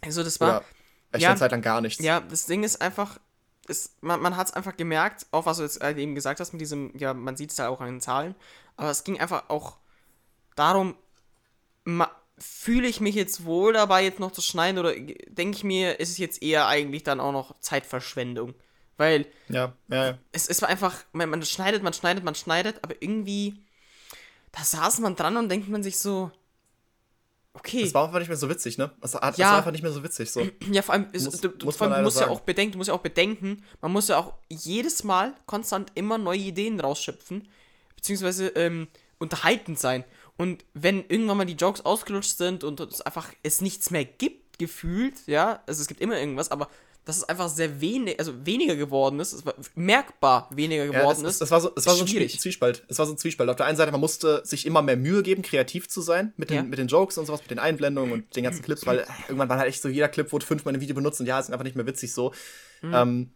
Also das war. Oder echt Ja. eine Zeit lang gar nichts. Ja, das Ding ist einfach, ist, man, man hat es einfach gemerkt, auch was du jetzt äh, eben gesagt hast mit diesem, ja, man sieht es halt auch an den Zahlen, aber es ging einfach auch darum, fühle ich mich jetzt wohl dabei, jetzt noch zu schneiden oder denke ich mir, ist es jetzt eher eigentlich dann auch noch Zeitverschwendung? Weil Ja, ja, ja. es, es war einfach, man, man schneidet, man schneidet, man schneidet, aber irgendwie, da saß man dran und denkt man sich so, okay. Das war einfach nicht mehr so witzig, ne? Das, hat, das Ja. war einfach nicht mehr so witzig. So. Ja, vor allem, Muss- du, muss vor allem musst ja auch bedenken, du musst ja auch bedenken, man muss ja auch jedes Mal konstant immer neue Ideen rausschöpfen, beziehungsweise ähm, unterhaltend sein. Und wenn irgendwann mal die Jokes ausgelutscht sind und es einfach es nichts mehr gibt, gefühlt, ja, also es gibt immer irgendwas, aber dass es einfach sehr wenig, also weniger geworden ist, merkbar weniger geworden ja, es, ist. Es war so, es war so ein schwierig. Zwiespalt. Es war so ein Zwiespalt. Auf der einen Seite, man musste sich immer mehr Mühe geben, kreativ zu sein mit den, Ja. mit den Jokes und sowas, mit den Einblendungen und den ganzen Clips, weil irgendwann war halt echt so, jeder Clip wurde fünfmal in einem Video benutzt und ja, ist einfach nicht mehr witzig so. Mhm. Ähm,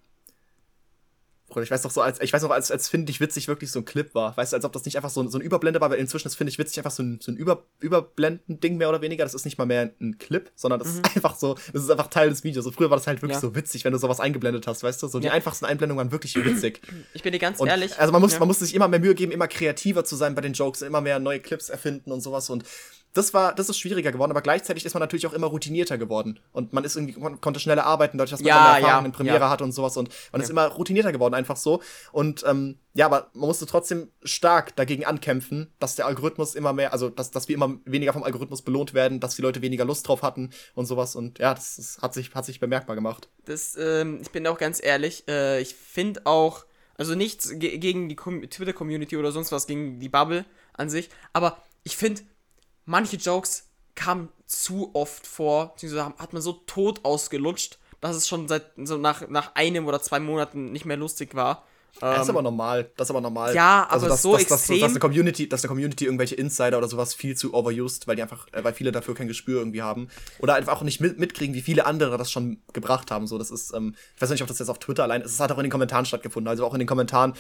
Bruder, ich weiß doch so, als, ich weiß noch, als, als finde ich witzig wirklich so ein Clip war. Weißt du, als ob das nicht einfach so, ein- so ein Überblende war, weil inzwischen ist finde ich witzig einfach so ein, so ein Über, Überblenden-Ding mehr oder weniger. Das ist nicht mal mehr ein Clip, sondern das ist einfach so, das ist einfach Teil des Videos. So früher war das halt wirklich Mhm. Ja. so witzig, wenn du sowas eingeblendet hast, weißt du? So die Ja. einfachsten Einblendungen waren wirklich witzig. Ich bin dir ganz Und, ehrlich. Also man muss, ja. man muss sich immer mehr Mühe geben, immer kreativer zu sein bei den Jokes, immer mehr neue Clips erfinden und sowas. Und das war, das ist schwieriger geworden, aber gleichzeitig ist man natürlich auch immer routinierter geworden. Und man ist irgendwie, kon konnte schneller arbeiten, dadurch, dass man Ja, Erfahrung ja, in Premiere ja. hat und sowas. Und man Ja. ist immer routinierter geworden, einfach so. Und ähm, ja, aber man musste trotzdem stark dagegen ankämpfen, dass der Algorithmus immer mehr, also dass, dass wir immer weniger vom Algorithmus belohnt werden, dass die Leute weniger Lust drauf hatten und sowas. Und ja, das, das hat, sich, hat sich bemerkbar gemacht. Das, ähm, ich bin auch ganz ehrlich, äh, ich finde auch, also nichts ge gegen die Com Twitter-Community oder sonst was, gegen die Bubble an sich, aber ich finde, manche Jokes kamen zu oft vor, beziehungsweise hat man so tot ausgelutscht, dass es schon seit so nach, nach einem oder zwei Monaten nicht mehr lustig war. Das ist Ähm, aber normal. Das ist aber normal. Also, Ja, aber dass, so dass, extrem- Dass eine Community, dass eine Community irgendwelche Insider oder sowas viel zu overused, weil die einfach, äh, weil viele dafür kein Gespür irgendwie haben. Oder einfach auch nicht mit, mitkriegen, wie viele andere das schon gebracht haben. So, das ist, ähm, ich weiß nicht, ob das jetzt auf Twitter allein ist. Es hat auch in den Kommentaren stattgefunden. Also auch in den Kommentaren,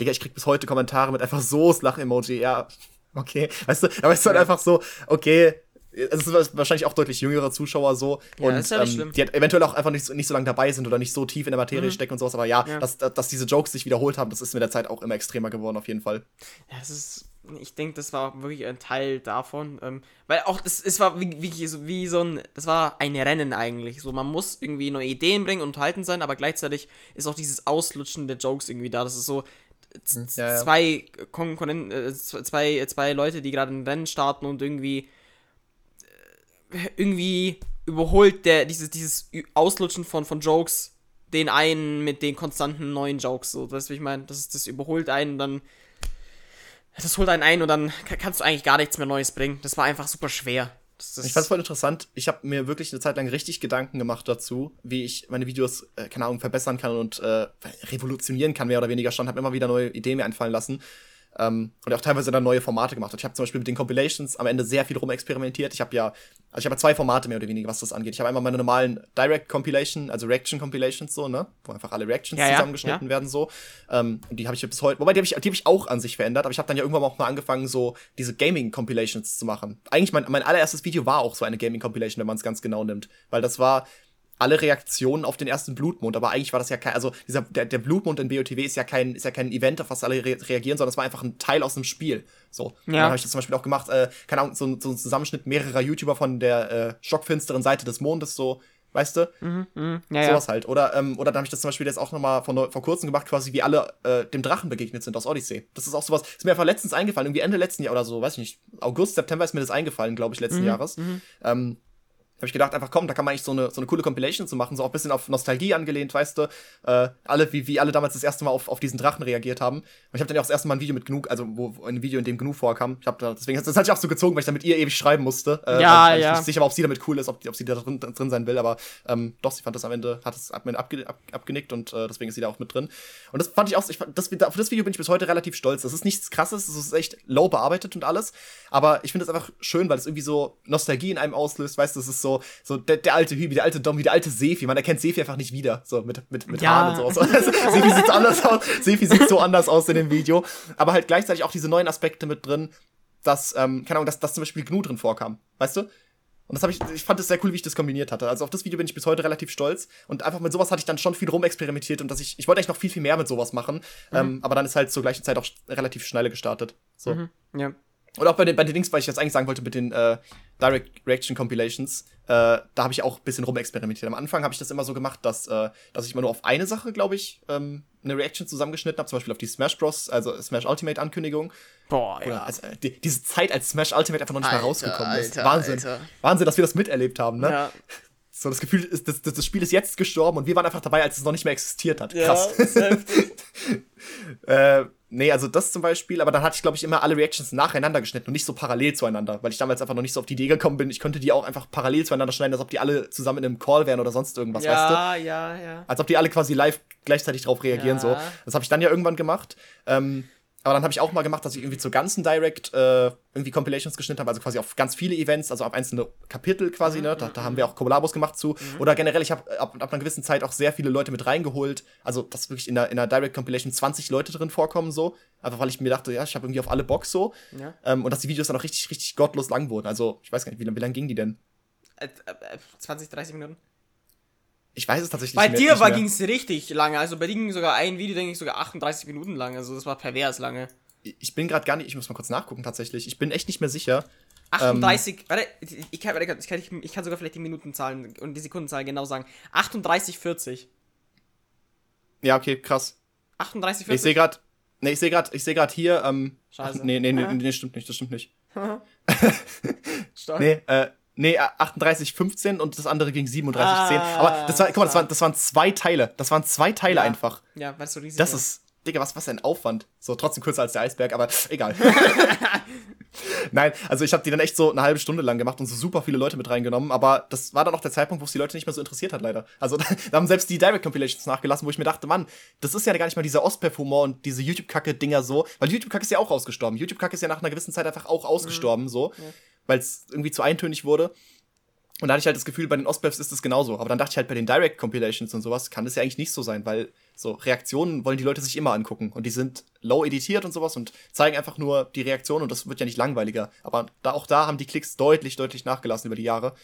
Digga, ich krieg bis heute Kommentare mit einfach so Lach-Emoji. Ja, okay. Weißt du, aber es ist halt Ja. einfach so, okay. Es ist wahrscheinlich auch deutlich jüngere Zuschauer so. Ja, und das ist ja ähm, schlimm. die halt eventuell auch einfach nicht, so- nicht so lange dabei sind oder nicht so tief in der Materie stecken und sowas. Aber ja, Mhm. Ja. Dass, dass, diese Jokes sich wiederholt haben, das ist mit der Zeit auch immer extremer geworden, auf jeden Fall. Ja, es ist. Ich denke, das war wirklich ein Teil davon. Ähm, weil auch das, es war wie, wie, so- wie so ein. Das war ein Rennen eigentlich. So, man muss irgendwie neue Ideen bringen und unterhalten sein, aber gleichzeitig ist auch dieses Auslutschen der Jokes irgendwie da. Das ist so. Z- Ja. Zwei Konkurrenten, äh, zwei, zwei Leute, die gerade ein Rennen starten und irgendwie. äh, Irgendwie überholt der dieses, dieses Auslutschen von, von Jokes den einen mit den konstanten neuen Jokes. So, das, wie ich meine, das, ist- das überholt einen und dann das holt einen ein und dann ka- kannst du eigentlich gar nichts mehr Neues bringen. Das war einfach super schwer. Ich fand's voll interessant. Ich habe mir wirklich eine Zeit lang richtig Gedanken gemacht dazu, wie ich meine Videos, äh, keine Ahnung, verbessern kann und äh, revolutionieren kann, mehr oder weniger schon. Habe immer wieder neue Ideen mir einfallen lassen. Ähm, und auch teilweise dann neue Formate gemacht. Und ich habe zum Beispiel mit den Compilations am Ende sehr viel rumexperimentiert. Ich habe ja, also ich habe ja zwei Formate mehr oder weniger, was das angeht. Ich habe einmal meine normalen Direct Compilation, also Reaction Compilations so, ne, wo einfach alle Reactions Ja, ja, zusammengeschnitten werden so. Ähm, und die habe ich bis heute, wobei die habe ich, die hab ich auch an sich verändert, aber ich habe dann ja irgendwann auch mal angefangen, so diese Gaming Compilations zu machen. Eigentlich mein, mein allererstes Video war auch so eine Gaming Compilation, wenn man es ganz genau nimmt, weil das war alle Reaktionen auf den ersten Blutmond, aber eigentlich war das ja kein, also dieser, der, der Blutmond in BOTW ist ja kein, ist ja kein Event, auf was alle re reagieren, sondern es war einfach ein Teil aus dem Spiel. So. Ja. dann habe ich das zum Beispiel auch gemacht, äh, keine Ahnung, so, so ein Zusammenschnitt mehrerer YouTuber von der äh, schockfinsteren Seite des Mondes, so, weißt du? ja, Sowas halt. Oder, ähm, oder dann habe ich das zum Beispiel jetzt auch nochmal vor, vor kurzem gemacht, quasi wie alle äh, dem Drachen begegnet sind aus Odyssey. Das ist auch sowas, ist mir einfach letztens eingefallen, irgendwie Ende letzten Jahr oder so, weiß ich nicht, August, September ist mir das eingefallen, glaube ich, letzten Jahres. Ähm, habe ich gedacht, einfach komm, da kann man eigentlich so eine, so eine coole Compilation zu machen, so auch ein bisschen auf Nostalgie angelehnt, weißt du, äh, alle, wie, wie alle damals das erste Mal auf, auf diesen Drachen reagiert haben. Und ich habe dann ja auch das erste Mal ein Video mit Gnu, also wo, wo ein Video, in dem Gnu vorkam. Ich habe da, deswegen, das hatte ich auch so gezogen, weil ich da mit ihr ewig schreiben musste. Äh, Ja, weil, weil ja. Ich nicht sicher war, ob sie damit cool ist, ob, die- ob sie da drin, drin sein will, aber ähm, doch, sie fand das am Ende, hat es Admin abge, ab, abgenickt und äh, deswegen ist sie da auch mit drin. Und das fand ich auch, ich, das, auf das Video bin ich bis heute relativ stolz. Das ist nichts krasses, das ist echt low bearbeitet und alles, aber ich finde es einfach schön, weil es irgendwie so Nostalgie in einem auslöst, weißt du, es ist so, so der, der alte Hübi, der alte Domi, der alte Sefi, man erkennt Sefi einfach nicht wieder, so mit, mit, mit Ja. Haaren und so. Also, Sefi sieht so anders aus, Sefi sieht so anders aus in dem Video, aber halt gleichzeitig auch diese neuen Aspekte mit drin, dass, ähm, keine Ahnung, dass, dass zum Beispiel Gnu drin vorkam, weißt du? Und das habe ich, ich fand es sehr cool, wie ich das kombiniert hatte. Also auf das Video bin ich bis heute relativ stolz. Und einfach mit sowas hatte ich dann schon viel rumexperimentiert und dass ich, ich wollte eigentlich noch viel, viel mehr mit sowas machen. Ähm, aber dann ist halt zur gleichen Zeit auch relativ schnell gestartet. So. ja. Und auch bei den, bei den Dings, weil ich jetzt eigentlich sagen wollte, mit den äh, Direct Reaction Compilations, äh, da habe ich auch ein bisschen rumexperimentiert. Am Anfang habe ich das immer so gemacht, dass, äh, dass ich immer nur auf eine Sache, glaube ich, ähm, eine Reaction zusammengeschnitten habe, zum Beispiel auf die Smash Bros., also Smash Ultimate Ankündigung. Boah, Oder ja. also, äh, die, diese Zeit, als Smash Ultimate einfach noch nicht Alter, mal rausgekommen ist. Alter, Wahnsinn. Alter. Wahnsinn, dass wir das miterlebt haben, ne? Ja. So, das Gefühl ist, das, das, das Spiel ist jetzt gestorben und wir waren einfach dabei, als es noch nicht mehr existiert hat. Ja, Krass. ist heftig. äh, Nee, also das zum Beispiel, aber dann hatte ich, glaube ich, immer alle Reactions nacheinander geschnitten und nicht so parallel zueinander, weil ich damals einfach noch nicht so auf die Idee gekommen bin. Ich könnte die auch einfach parallel zueinander schneiden, als ob die alle zusammen in einem Call wären oder sonst irgendwas, ja, weißt du? Ja, ja, ja. Als ob die alle quasi live gleichzeitig drauf reagieren, Ja. so. Das habe ich dann ja irgendwann gemacht. Ähm, aber dann habe ich auch mal gemacht, dass ich irgendwie zur ganzen Direct äh, irgendwie Compilations geschnitten habe, also quasi auf ganz viele Events, also auf einzelne Kapitel quasi, Mhm, ne? Da, da haben wir auch Kollabos gemacht zu. Oder generell, ich habe ab, ab einer gewissen Zeit auch sehr viele Leute mit reingeholt. Also, dass wirklich in der, in der Direct Compilation 20 Leute drin vorkommen, so. Einfach weil ich mir dachte, ja, ich habe irgendwie auf alle Bock so. Ja. Ähm, und dass die Videos dann auch richtig, richtig gottlos lang wurden. Also, ich weiß gar nicht, wie, wie lang gingen die denn? Äh, äh, 20, 30 Minuten. Ich weiß es tatsächlich Bei nicht dir mehr. ging es richtig lange. Also bei dir ging sogar ein Video, denke ich, sogar 38 Minuten lang. Also das war pervers lange. Ich bin gerade gar nicht, ich muss mal kurz nachgucken tatsächlich. Ich bin echt nicht mehr sicher. 38, warte, ich kann, warte, ich, kann, ich kann sogar vielleicht die Minutenzahlen und die Sekundenzahl genau sagen. 38, 40. Ja, okay, krass. 38, Ich 40. sehe gerade, nee, ich sehe gerade, ich sehe gerade hier, ähm, Scheiße. ach, nee, nee, nee, nee, stimmt nicht, das stimmt nicht. Nee, äh, nee, 38, 15 und das andere ging 37, 10. Ah, Aber das war, guck mal, das waren, das waren zwei Teile. Das waren zwei Teile Ja. einfach. Ja, es so riesig Das ist, Digga, was, was ein Aufwand. So, trotzdem kürzer als der Eisberg, aber egal. Nein, also ich habe die dann echt so eine halbe Stunde lang gemacht und so super viele Leute mit reingenommen, aber das war dann auch der Zeitpunkt, wo es die Leute nicht mehr so interessiert hat, leider. Also da, haben selbst die Direct Compilations nachgelassen, wo ich mir dachte, Mann, das ist ja gar nicht mal dieser Ostperf-Humor und diese YouTube-Kacke-Dinger so, weil YouTube-Kacke ist ja auch ausgestorben. YouTube-Kacke ist ja nach einer gewissen Zeit einfach auch ausgestorben, so, weil es irgendwie zu eintönig wurde. Und da hatte ich halt das Gefühl, bei den Ostbefs ist es genauso. Aber dann dachte ich halt, bei den Direct Compilations und sowas kann das ja eigentlich nicht so sein, weil so Reaktionen wollen die Leute sich immer angucken. Und die sind low editiert und sowas und zeigen einfach nur die Reaktion und das wird ja nicht langweiliger. Aber da, auch da haben die Klicks deutlich, deutlich nachgelassen über die Jahre.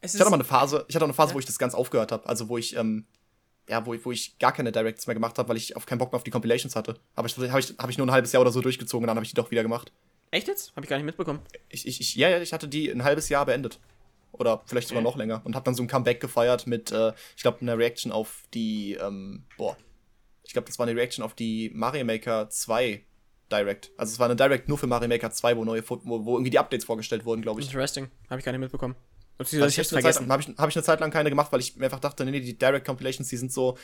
Es Ich hatte mal eine Phase, ich hatte auch eine Phase, Ja. wo ich das ganz aufgehört habe. Also wo ich, ähm, ja, wo, ich- wo ich gar keine Directs mehr gemacht habe, weil ich auf keinen Bock mehr auf die Compilations hatte. Aber ich habe ich, hab ich nur ein halbes Jahr oder so durchgezogen und dann habe ich die doch wieder gemacht. Echt jetzt? Habe ich gar nicht mitbekommen. Ich, ich, ich, ja, ja, ich hatte die ein halbes Jahr beendet. Oder vielleicht sogar Okay. noch länger. Und habe dann so ein Comeback gefeiert mit, äh, ich glaube, einer Reaction auf die, ähm, boah. Ich glaube, das war eine Reaction auf die Mario Maker 2 Direct. Also es war eine Direct nur für Mario Maker 2, wo neue wo, wo irgendwie die Updates vorgestellt wurden, glaube ich. Interesting. Habe ich gar nicht mitbekommen. Also ich ich habe hab ich, hab ich eine Zeit lang keine gemacht, weil ich mir einfach dachte, nee, nee, die Direct Compilations, die sind so.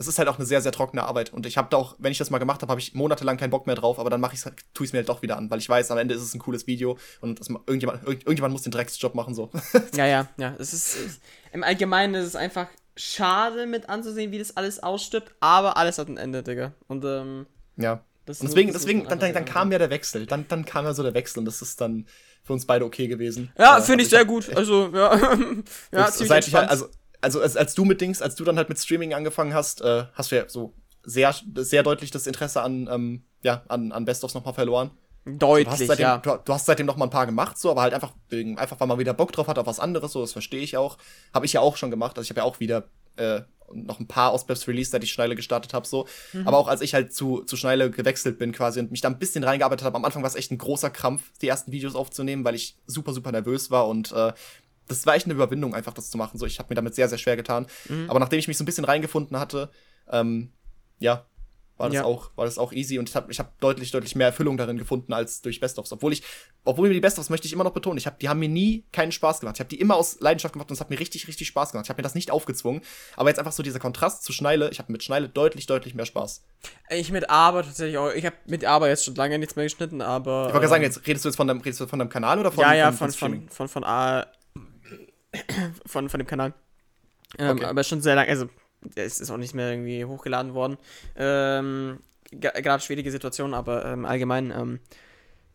Es ist halt auch eine sehr, sehr trockene Arbeit. Und ich habe da auch, wenn ich das mal gemacht habe, habe ich monatelang keinen Bock mehr drauf, aber dann mache ich tue ich es mir halt doch wieder an, weil ich weiß, am Ende ist es ein cooles Video und das, ma- irgendjemand, irgend- irgendjemand muss den Drecksjob machen, so. Ja, ja, ja. Es ist, es, Im Allgemeinen ist es einfach schade mit anzusehen, wie das alles ausstirbt, aber alles hat ein Ende, Digga. Und, ähm, ja. das Und deswegen, deswegen, dann, dann, dann kam ja der Wechsel. Dann, dann kam ja so der Wechsel und das ist dann für uns beide okay gewesen. Ja, finde ich sehr gut. Also, ja. ja, ziemlich seit ich halt, also, also als, als du mit Dings, als du dann halt mit Streaming angefangen hast, äh, hast du ja so sehr, sehr deutlich das Interesse an, ähm, ja, an, an Best-ofs nochmal verloren. Du hast Deutlich, seitdem, ja. du, du hast seitdem noch mal ein paar gemacht, so, aber halt einfach wegen, einfach weil man wieder Bock drauf hat auf was anderes, so, das verstehe ich auch. Habe ich ja auch schon gemacht. Also ich habe ja auch wieder äh, noch ein paar Ausbefs released, seit ich Schneile gestartet habe, so. Mhm. Aber auch als ich halt zu, zu Schneile gewechselt bin quasi und mich da ein bisschen reingearbeitet habe, am Anfang war es echt ein großer Krampf, die ersten Videos aufzunehmen, weil ich super, super nervös war und äh, das war echt eine Überwindung, einfach das zu machen. So, ich habe mir damit sehr, sehr schwer getan. Mhm. Aber nachdem ich mich so ein bisschen reingefunden hatte, ähm, ja, war das Ja. auch, war das auch easy und ich habe ich hab deutlich, deutlich mehr Erfüllung darin gefunden als durch Best-ofs. Obwohl ich, obwohl mir die Best-ofs möchte ich immer noch betonen, ich hab, die haben mir nie keinen Spaß gemacht. Ich habe die immer aus Leidenschaft gemacht und es hat mir richtig, richtig Spaß gemacht. Ich habe mir das nicht aufgezwungen. Aber jetzt einfach so dieser Kontrast zu Schneile, ich habe mit Schneile deutlich, deutlich mehr Spaß. Ich mit Aber tatsächlich auch. Ich habe mit Aber jetzt schon lange nichts mehr geschnitten, aber. Ich wollte gerade sagen, jetzt redest du jetzt von deinem, redest du von deinem Kanal oder von ja, ja, von, von, von, von, von, A, von, von dem Kanal. Ähm, Okay. Aber schon sehr lang, also es ist auch nicht mehr irgendwie hochgeladen worden. Ähm, ge- Gerade schwierige Situation, aber ähm, allgemein, ähm,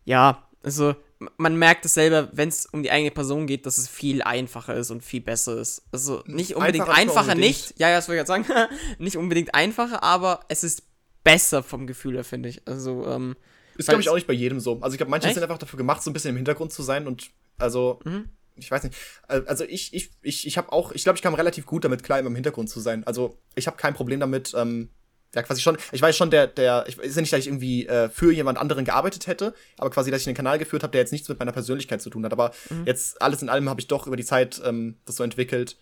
ja, also man merkt es selber, wenn es um die eigene Person geht, dass es viel einfacher ist und viel besser ist. Also nicht unbedingt Einfacher nicht einfacher, unbedingt. nicht, ja, ja, das wollte ich gerade sagen, nicht unbedingt einfacher, aber es ist besser vom Gefühl her, finde ich. Also, ähm, Ist, glaube ich, auch nicht bei jedem so. Also ich glaube, manche Echt? sind einfach dafür gemacht, so ein bisschen im Hintergrund zu sein und also, Mhm. Ich weiß nicht. Also ich, ich, ich, ich habe auch, ich glaube, ich kam relativ gut damit klar, immer im Hintergrund zu sein. Also ich habe kein Problem damit, ähm, ja, quasi schon, ich weiß schon, der, der, ich weiß nicht, dass ich irgendwie äh, für jemand anderen gearbeitet hätte, aber quasi, dass ich einen Kanal geführt habe, der jetzt nichts mit meiner Persönlichkeit zu tun hat. Aber Mhm. jetzt alles in allem habe ich doch über die Zeit ähm, das so entwickelt,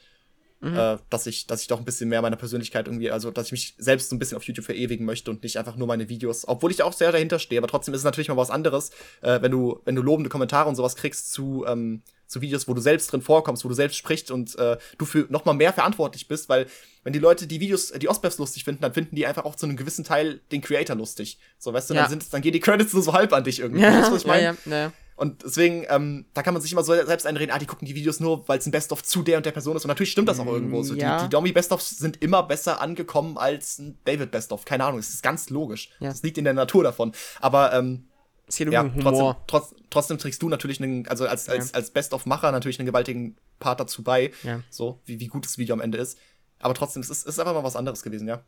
mhm. äh, dass ich, dass ich doch ein bisschen mehr meiner Persönlichkeit irgendwie, also dass ich mich selbst so ein bisschen auf YouTube verewigen möchte und nicht einfach nur meine Videos, obwohl ich auch sehr dahinter stehe, aber trotzdem ist es natürlich mal was anderes, äh, wenn du, wenn du lobende Kommentare und sowas kriegst zu, ähm, zu Videos, wo du selbst drin vorkommst, wo du selbst sprichst und äh, du für noch mal mehr verantwortlich bist, weil wenn die Leute die Videos, die Ospeps lustig finden, dann finden die einfach auch zu einem gewissen Teil den Creator lustig. So, weißt du, ja. dann, sind, dann gehen die Credits nur so halb an dich irgendwie. Ja, weißt du, was ich meine? Ja, ja, ja. Und deswegen, ähm, da kann man sich immer so selbst einreden, ah, die gucken die Videos nur, weil es ein Best-of zu der und der Person ist. Und natürlich stimmt das auch irgendwo so. Ja. Die, die Domi-Best-ofs sind immer besser angekommen als ein David-Best-of. Keine Ahnung, das ist ganz logisch. Ja. Das liegt in der Natur davon. Aber, ähm, es geht um ja, Humor. Trotzdem, trotz, trotzdem trägst du natürlich einen, also als, als, ja. als Best-of-Macher natürlich einen gewaltigen Part dazu bei. Ja. So, wie, wie gut das Video am Ende ist. Aber trotzdem, es ist, es ist einfach mal was anderes gewesen, ja.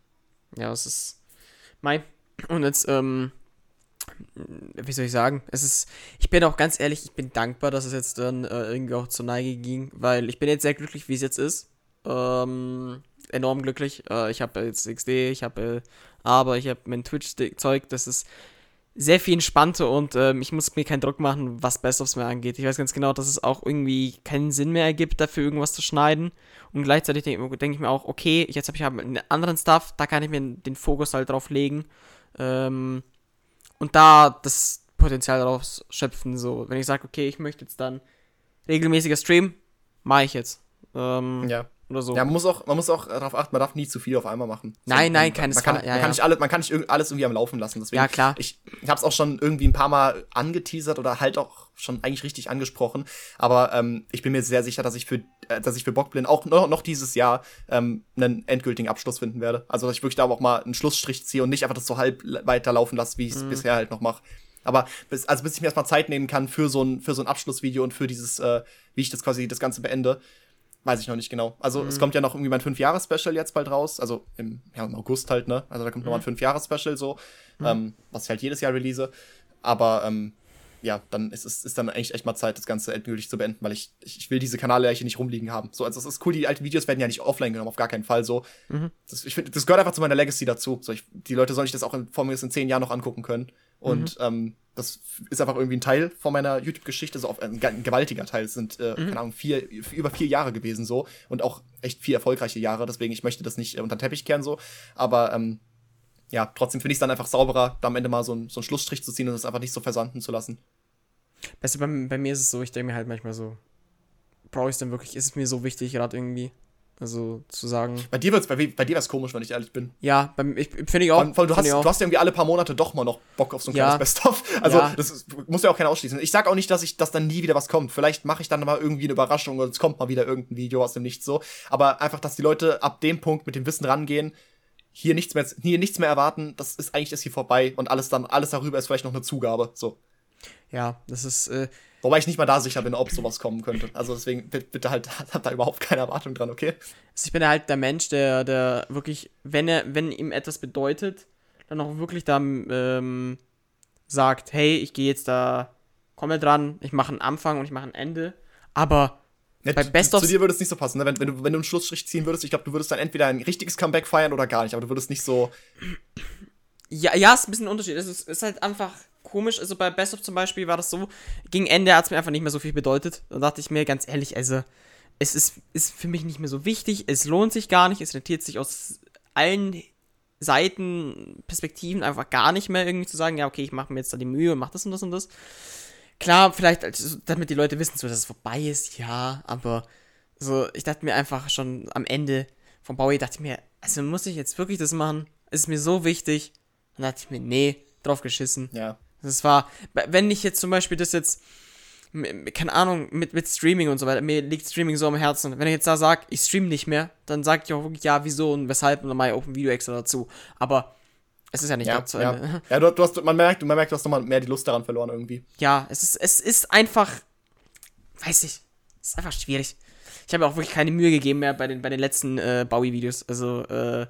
Ja, es ist. Mai. Und jetzt, ähm, wie soll ich sagen, es ist, ich bin auch ganz ehrlich, ich bin dankbar, dass es jetzt dann äh, irgendwie auch zur Neige ging, weil ich bin jetzt sehr glücklich, wie es jetzt ist. Ähm, enorm glücklich. Äh, ich habe jetzt XD, ich habe äh, aber ich habe mein Twitch-Zeug, das ist sehr viel entspannter und ähm, ich muss mir keinen Druck machen, was Best-ofs mehr angeht. Ich weiß ganz genau, dass es auch irgendwie keinen Sinn mehr ergibt, dafür irgendwas zu schneiden. Und gleichzeitig denke denk ich mir auch, okay, jetzt habe ich halt einen anderen Stuff, da kann ich mir den Fokus halt drauf legen. Ähm, und da das Potenzial daraus schöpfen. So, wenn ich sage, okay, ich möchte jetzt dann regelmäßiger Stream, mache ich jetzt. Ähm, ja. Oder so. Ja, man muss auch, man muss auch darauf achten, man darf nie zu viel auf einmal machen. Nein, nein, keine man, kann, ja, man, kann nicht alle, man kann nicht alles irgendwie am Laufen lassen. Deswegen, ja, klar. Ich, ich habe es auch schon irgendwie ein paar Mal angeteasert oder halt auch schon eigentlich richtig angesprochen. Aber ähm, ich bin mir sehr sicher, dass ich für, äh, dass ich für Bockblin auch noch, noch dieses Jahr ähm, einen endgültigen Abschluss finden werde. Also dass ich wirklich da auch mal einen Schlussstrich ziehe und nicht einfach das so halb weiterlaufen lasse, wie ich es mhm. bisher halt noch mache. Aber bis, also bis ich mir erstmal Zeit nehmen kann für so ein, für so ein Abschlussvideo und für dieses, äh, wie ich das quasi das Ganze beende, weiß ich noch nicht genau. Also mhm. es kommt ja noch irgendwie mein 5-Jahres-Special jetzt bald raus. Also im, ja, im August halt, ne? Also da kommt mhm. nochmal ein 5-Jahres-Special so, mhm. ähm, was ich halt jedes Jahr release. Aber ähm, ja, dann ist es ist dann eigentlich echt mal Zeit, das Ganze endgültig zu beenden, weil ich, ich will diese Kanalleiche nicht rumliegen haben. So, also es ist cool, die alten Videos werden ja nicht offline genommen, auf gar keinen Fall so. Mhm. Das, ich finde, das gehört einfach zu meiner Legacy dazu. So, ich, die Leute sollen sich das auch in, vor mir in zehn Jahren noch angucken können. Und mhm. ähm, das ist einfach irgendwie ein Teil von meiner YouTube-Geschichte, so ein, ein, gewaltiger Teil. Es sind, äh, mhm. keine Ahnung, vier, über vier Jahre gewesen so und auch echt vier erfolgreiche Jahre. Deswegen, ich möchte das nicht äh, unter den Teppich kehren so. Aber ähm, ja, trotzdem finde ich es dann einfach sauberer, da am Ende mal so, ein, so einen Schlussstrich zu ziehen und es einfach nicht so versanden zu lassen. Weißt du, bei, bei mir ist es so, ich denke mir halt manchmal so, brauche ich es denn wirklich? Ist es mir so wichtig, gerade irgendwie? Also zu sagen. Bei dir wird's, bei, bei dir wär's komisch, wenn ich ehrlich bin. Ja, beim, ich finde ich auch. Vor allem, du, hast, du hast ja irgendwie alle paar Monate doch mal noch Bock auf so ein ja. kleines Best-of. Also ja. das ist, muss ja auch keiner ausschließen. Ich sag auch nicht, dass ich, dass dann nie wieder was kommt. Vielleicht mache ich dann mal irgendwie eine Überraschung und es kommt mal wieder irgendein Video aus dem Nichts so. Aber einfach, dass die Leute ab dem Punkt mit dem Wissen rangehen, hier nichts mehr, hier nichts mehr erwarten, das ist eigentlich das hier vorbei und alles dann, alles darüber ist vielleicht noch eine Zugabe. So. Ja, das ist. Äh, Wobei ich nicht mal da sicher bin, ob sowas kommen könnte. Also deswegen bitte halt, habt da überhaupt keine Erwartung dran, okay? Also ich bin halt der Mensch, der, der wirklich, wenn er, wenn ihm etwas bedeutet, dann auch wirklich da ähm, sagt, hey, ich gehe jetzt da, komme dran, ich mache einen Anfang und ich mache ein Ende. Aber ja, bei Best zu, zu dir würde es nicht so passen, ne? wenn, wenn, du, wenn du einen Schlussstrich ziehen würdest, ich glaube, du würdest dann entweder ein richtiges Comeback feiern oder gar nicht, aber du würdest nicht so. Ja, ja, ist ein bisschen ein Unterschied. Es ist, ist halt einfach komisch. Also bei Best of zum Beispiel war das so, gegen Ende hat es mir einfach nicht mehr so viel bedeutet. Da dachte ich mir ganz ehrlich, also es ist, ist für mich nicht mehr so wichtig, es lohnt sich gar nicht, es rentiert sich aus allen Seiten, Perspektiven einfach gar nicht mehr irgendwie zu sagen, ja, okay, ich mache mir jetzt da die Mühe und mach das und das und das. Klar, vielleicht, also, damit die Leute wissen, so, dass es vorbei ist, ja, aber so, ich dachte mir einfach schon am Ende vom Bowie, dachte ich mir, also muss ich jetzt wirklich das machen? Ist mir so wichtig? Dann dachte ich mir, nee, drauf geschissen. Ja. Das war, wenn ich jetzt zum Beispiel das jetzt, keine Ahnung, mit, mit Streaming und so weiter, mir liegt Streaming so am Herzen. Wenn ich jetzt da sage, ich stream nicht mehr, dann sage ich auch wirklich, ja, wieso und weshalb und dann mache ich auch ein Video extra dazu. Aber es ist ja nicht ja, zu Ende. Ja, ja du, du, hast, man merkt, man merkt, du hast nochmal mehr die Lust daran verloren irgendwie. Ja, es ist, es ist einfach, weiß ich, es ist einfach schwierig. Ich habe auch wirklich keine Mühe gegeben mehr bei den, bei den letzten äh, Bowie-Videos. Also, äh,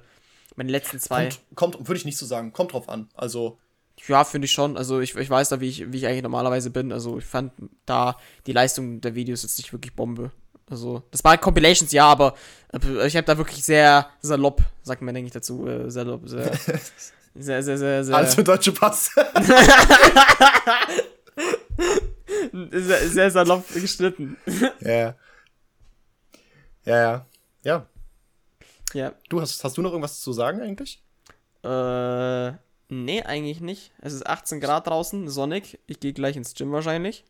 meine letzten zwei. Kommt, kommt würde ich nicht so sagen, kommt drauf an. Also, ja, finde ich schon. Also ich, ich weiß da, wie ich, wie ich eigentlich normalerweise bin. Also ich fand da die Leistung der Videos jetzt nicht wirklich Bombe. Also, das war Compilations, ja, aber ich habe da wirklich sehr salopp, sagt man, denke ich dazu, äh, salopp, sehr, sehr, sehr, sehr, sehr. Also deutsche Pass. sehr, sehr salopp geschnitten. Ja. Ja, ja. Ja. Ja. Du hast, hast du noch irgendwas zu sagen eigentlich? Äh, nee, eigentlich nicht. Es ist 18 Grad draußen, sonnig. Ich gehe gleich ins Gym wahrscheinlich.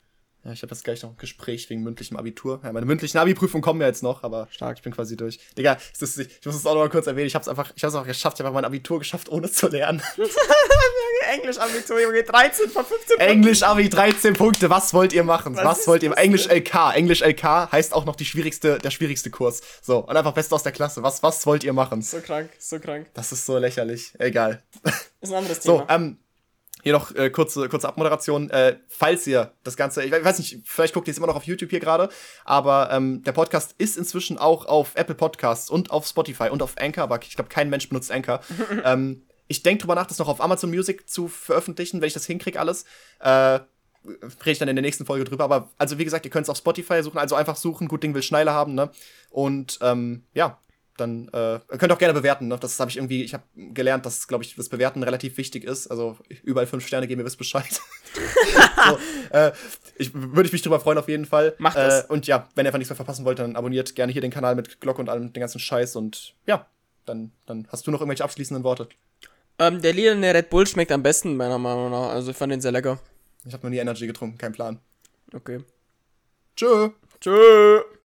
Ja, ich habe jetzt gleich noch ein Gespräch wegen mündlichem Abitur. Ja, meine mündlichen Abi-Prüfungen kommen ja jetzt noch, aber Stark. ich bin quasi durch. Digga, ist, ich muss es auch noch mal kurz erwähnen. Ich habe es einfach, ich habe es einfach geschafft. Ich habe mein Abitur geschafft, ohne zu lernen. Englisch-Abitur, Junge, 13 von 15 Englisch Abi 13 Punkte. Was wollt ihr machen? Was, Was wollt ihr? das Englisch denn? LK. Englisch LK heißt auch noch die schwierigste, der schwierigste Kurs. So und einfach Beste aus der Klasse. Was, was wollt ihr machen? So krank, so krank. Das ist so lächerlich. Egal. Ist ein anderes So, Thema. ähm, hier noch äh, kurze, kurze Abmoderation. Äh, falls ihr das Ganze, ich weiß nicht, vielleicht guckt ihr es immer noch auf YouTube hier gerade, aber ähm, der Podcast ist inzwischen auch auf Apple Podcasts und auf Spotify und auf Anchor, aber ich glaube, kein Mensch benutzt Anchor. ähm, ich denke drüber nach, das noch auf Amazon Music zu veröffentlichen, wenn ich das hinkriege alles. Äh, rede ich dann in der nächsten Folge drüber. Aber also wie gesagt, ihr könnt es auf Spotify suchen, also einfach suchen, gut Ding will Schneider haben, ne? Und ähm, ja, dann äh, ihr könnt auch gerne bewerten. Ne? Das habe ich irgendwie, ich habe gelernt, dass, glaube ich, das Bewerten relativ wichtig ist. Also überall fünf Sterne geben, ihr wisst Bescheid. so, äh, ich würde ich mich drüber freuen auf jeden Fall. Macht das. Äh, und ja, wenn ihr einfach nichts mehr verpassen wollt, dann abonniert gerne hier den Kanal mit Glocke und allem den ganzen Scheiß und ja, dann, dann hast du noch irgendwelche abschließenden Worte. Ähm, der lilane Red Bull schmeckt am besten, meiner Meinung nach. Also ich fand den sehr lecker. Ich habe noch nie Energy getrunken, kein Plan. Okay. Tschö. Tschö.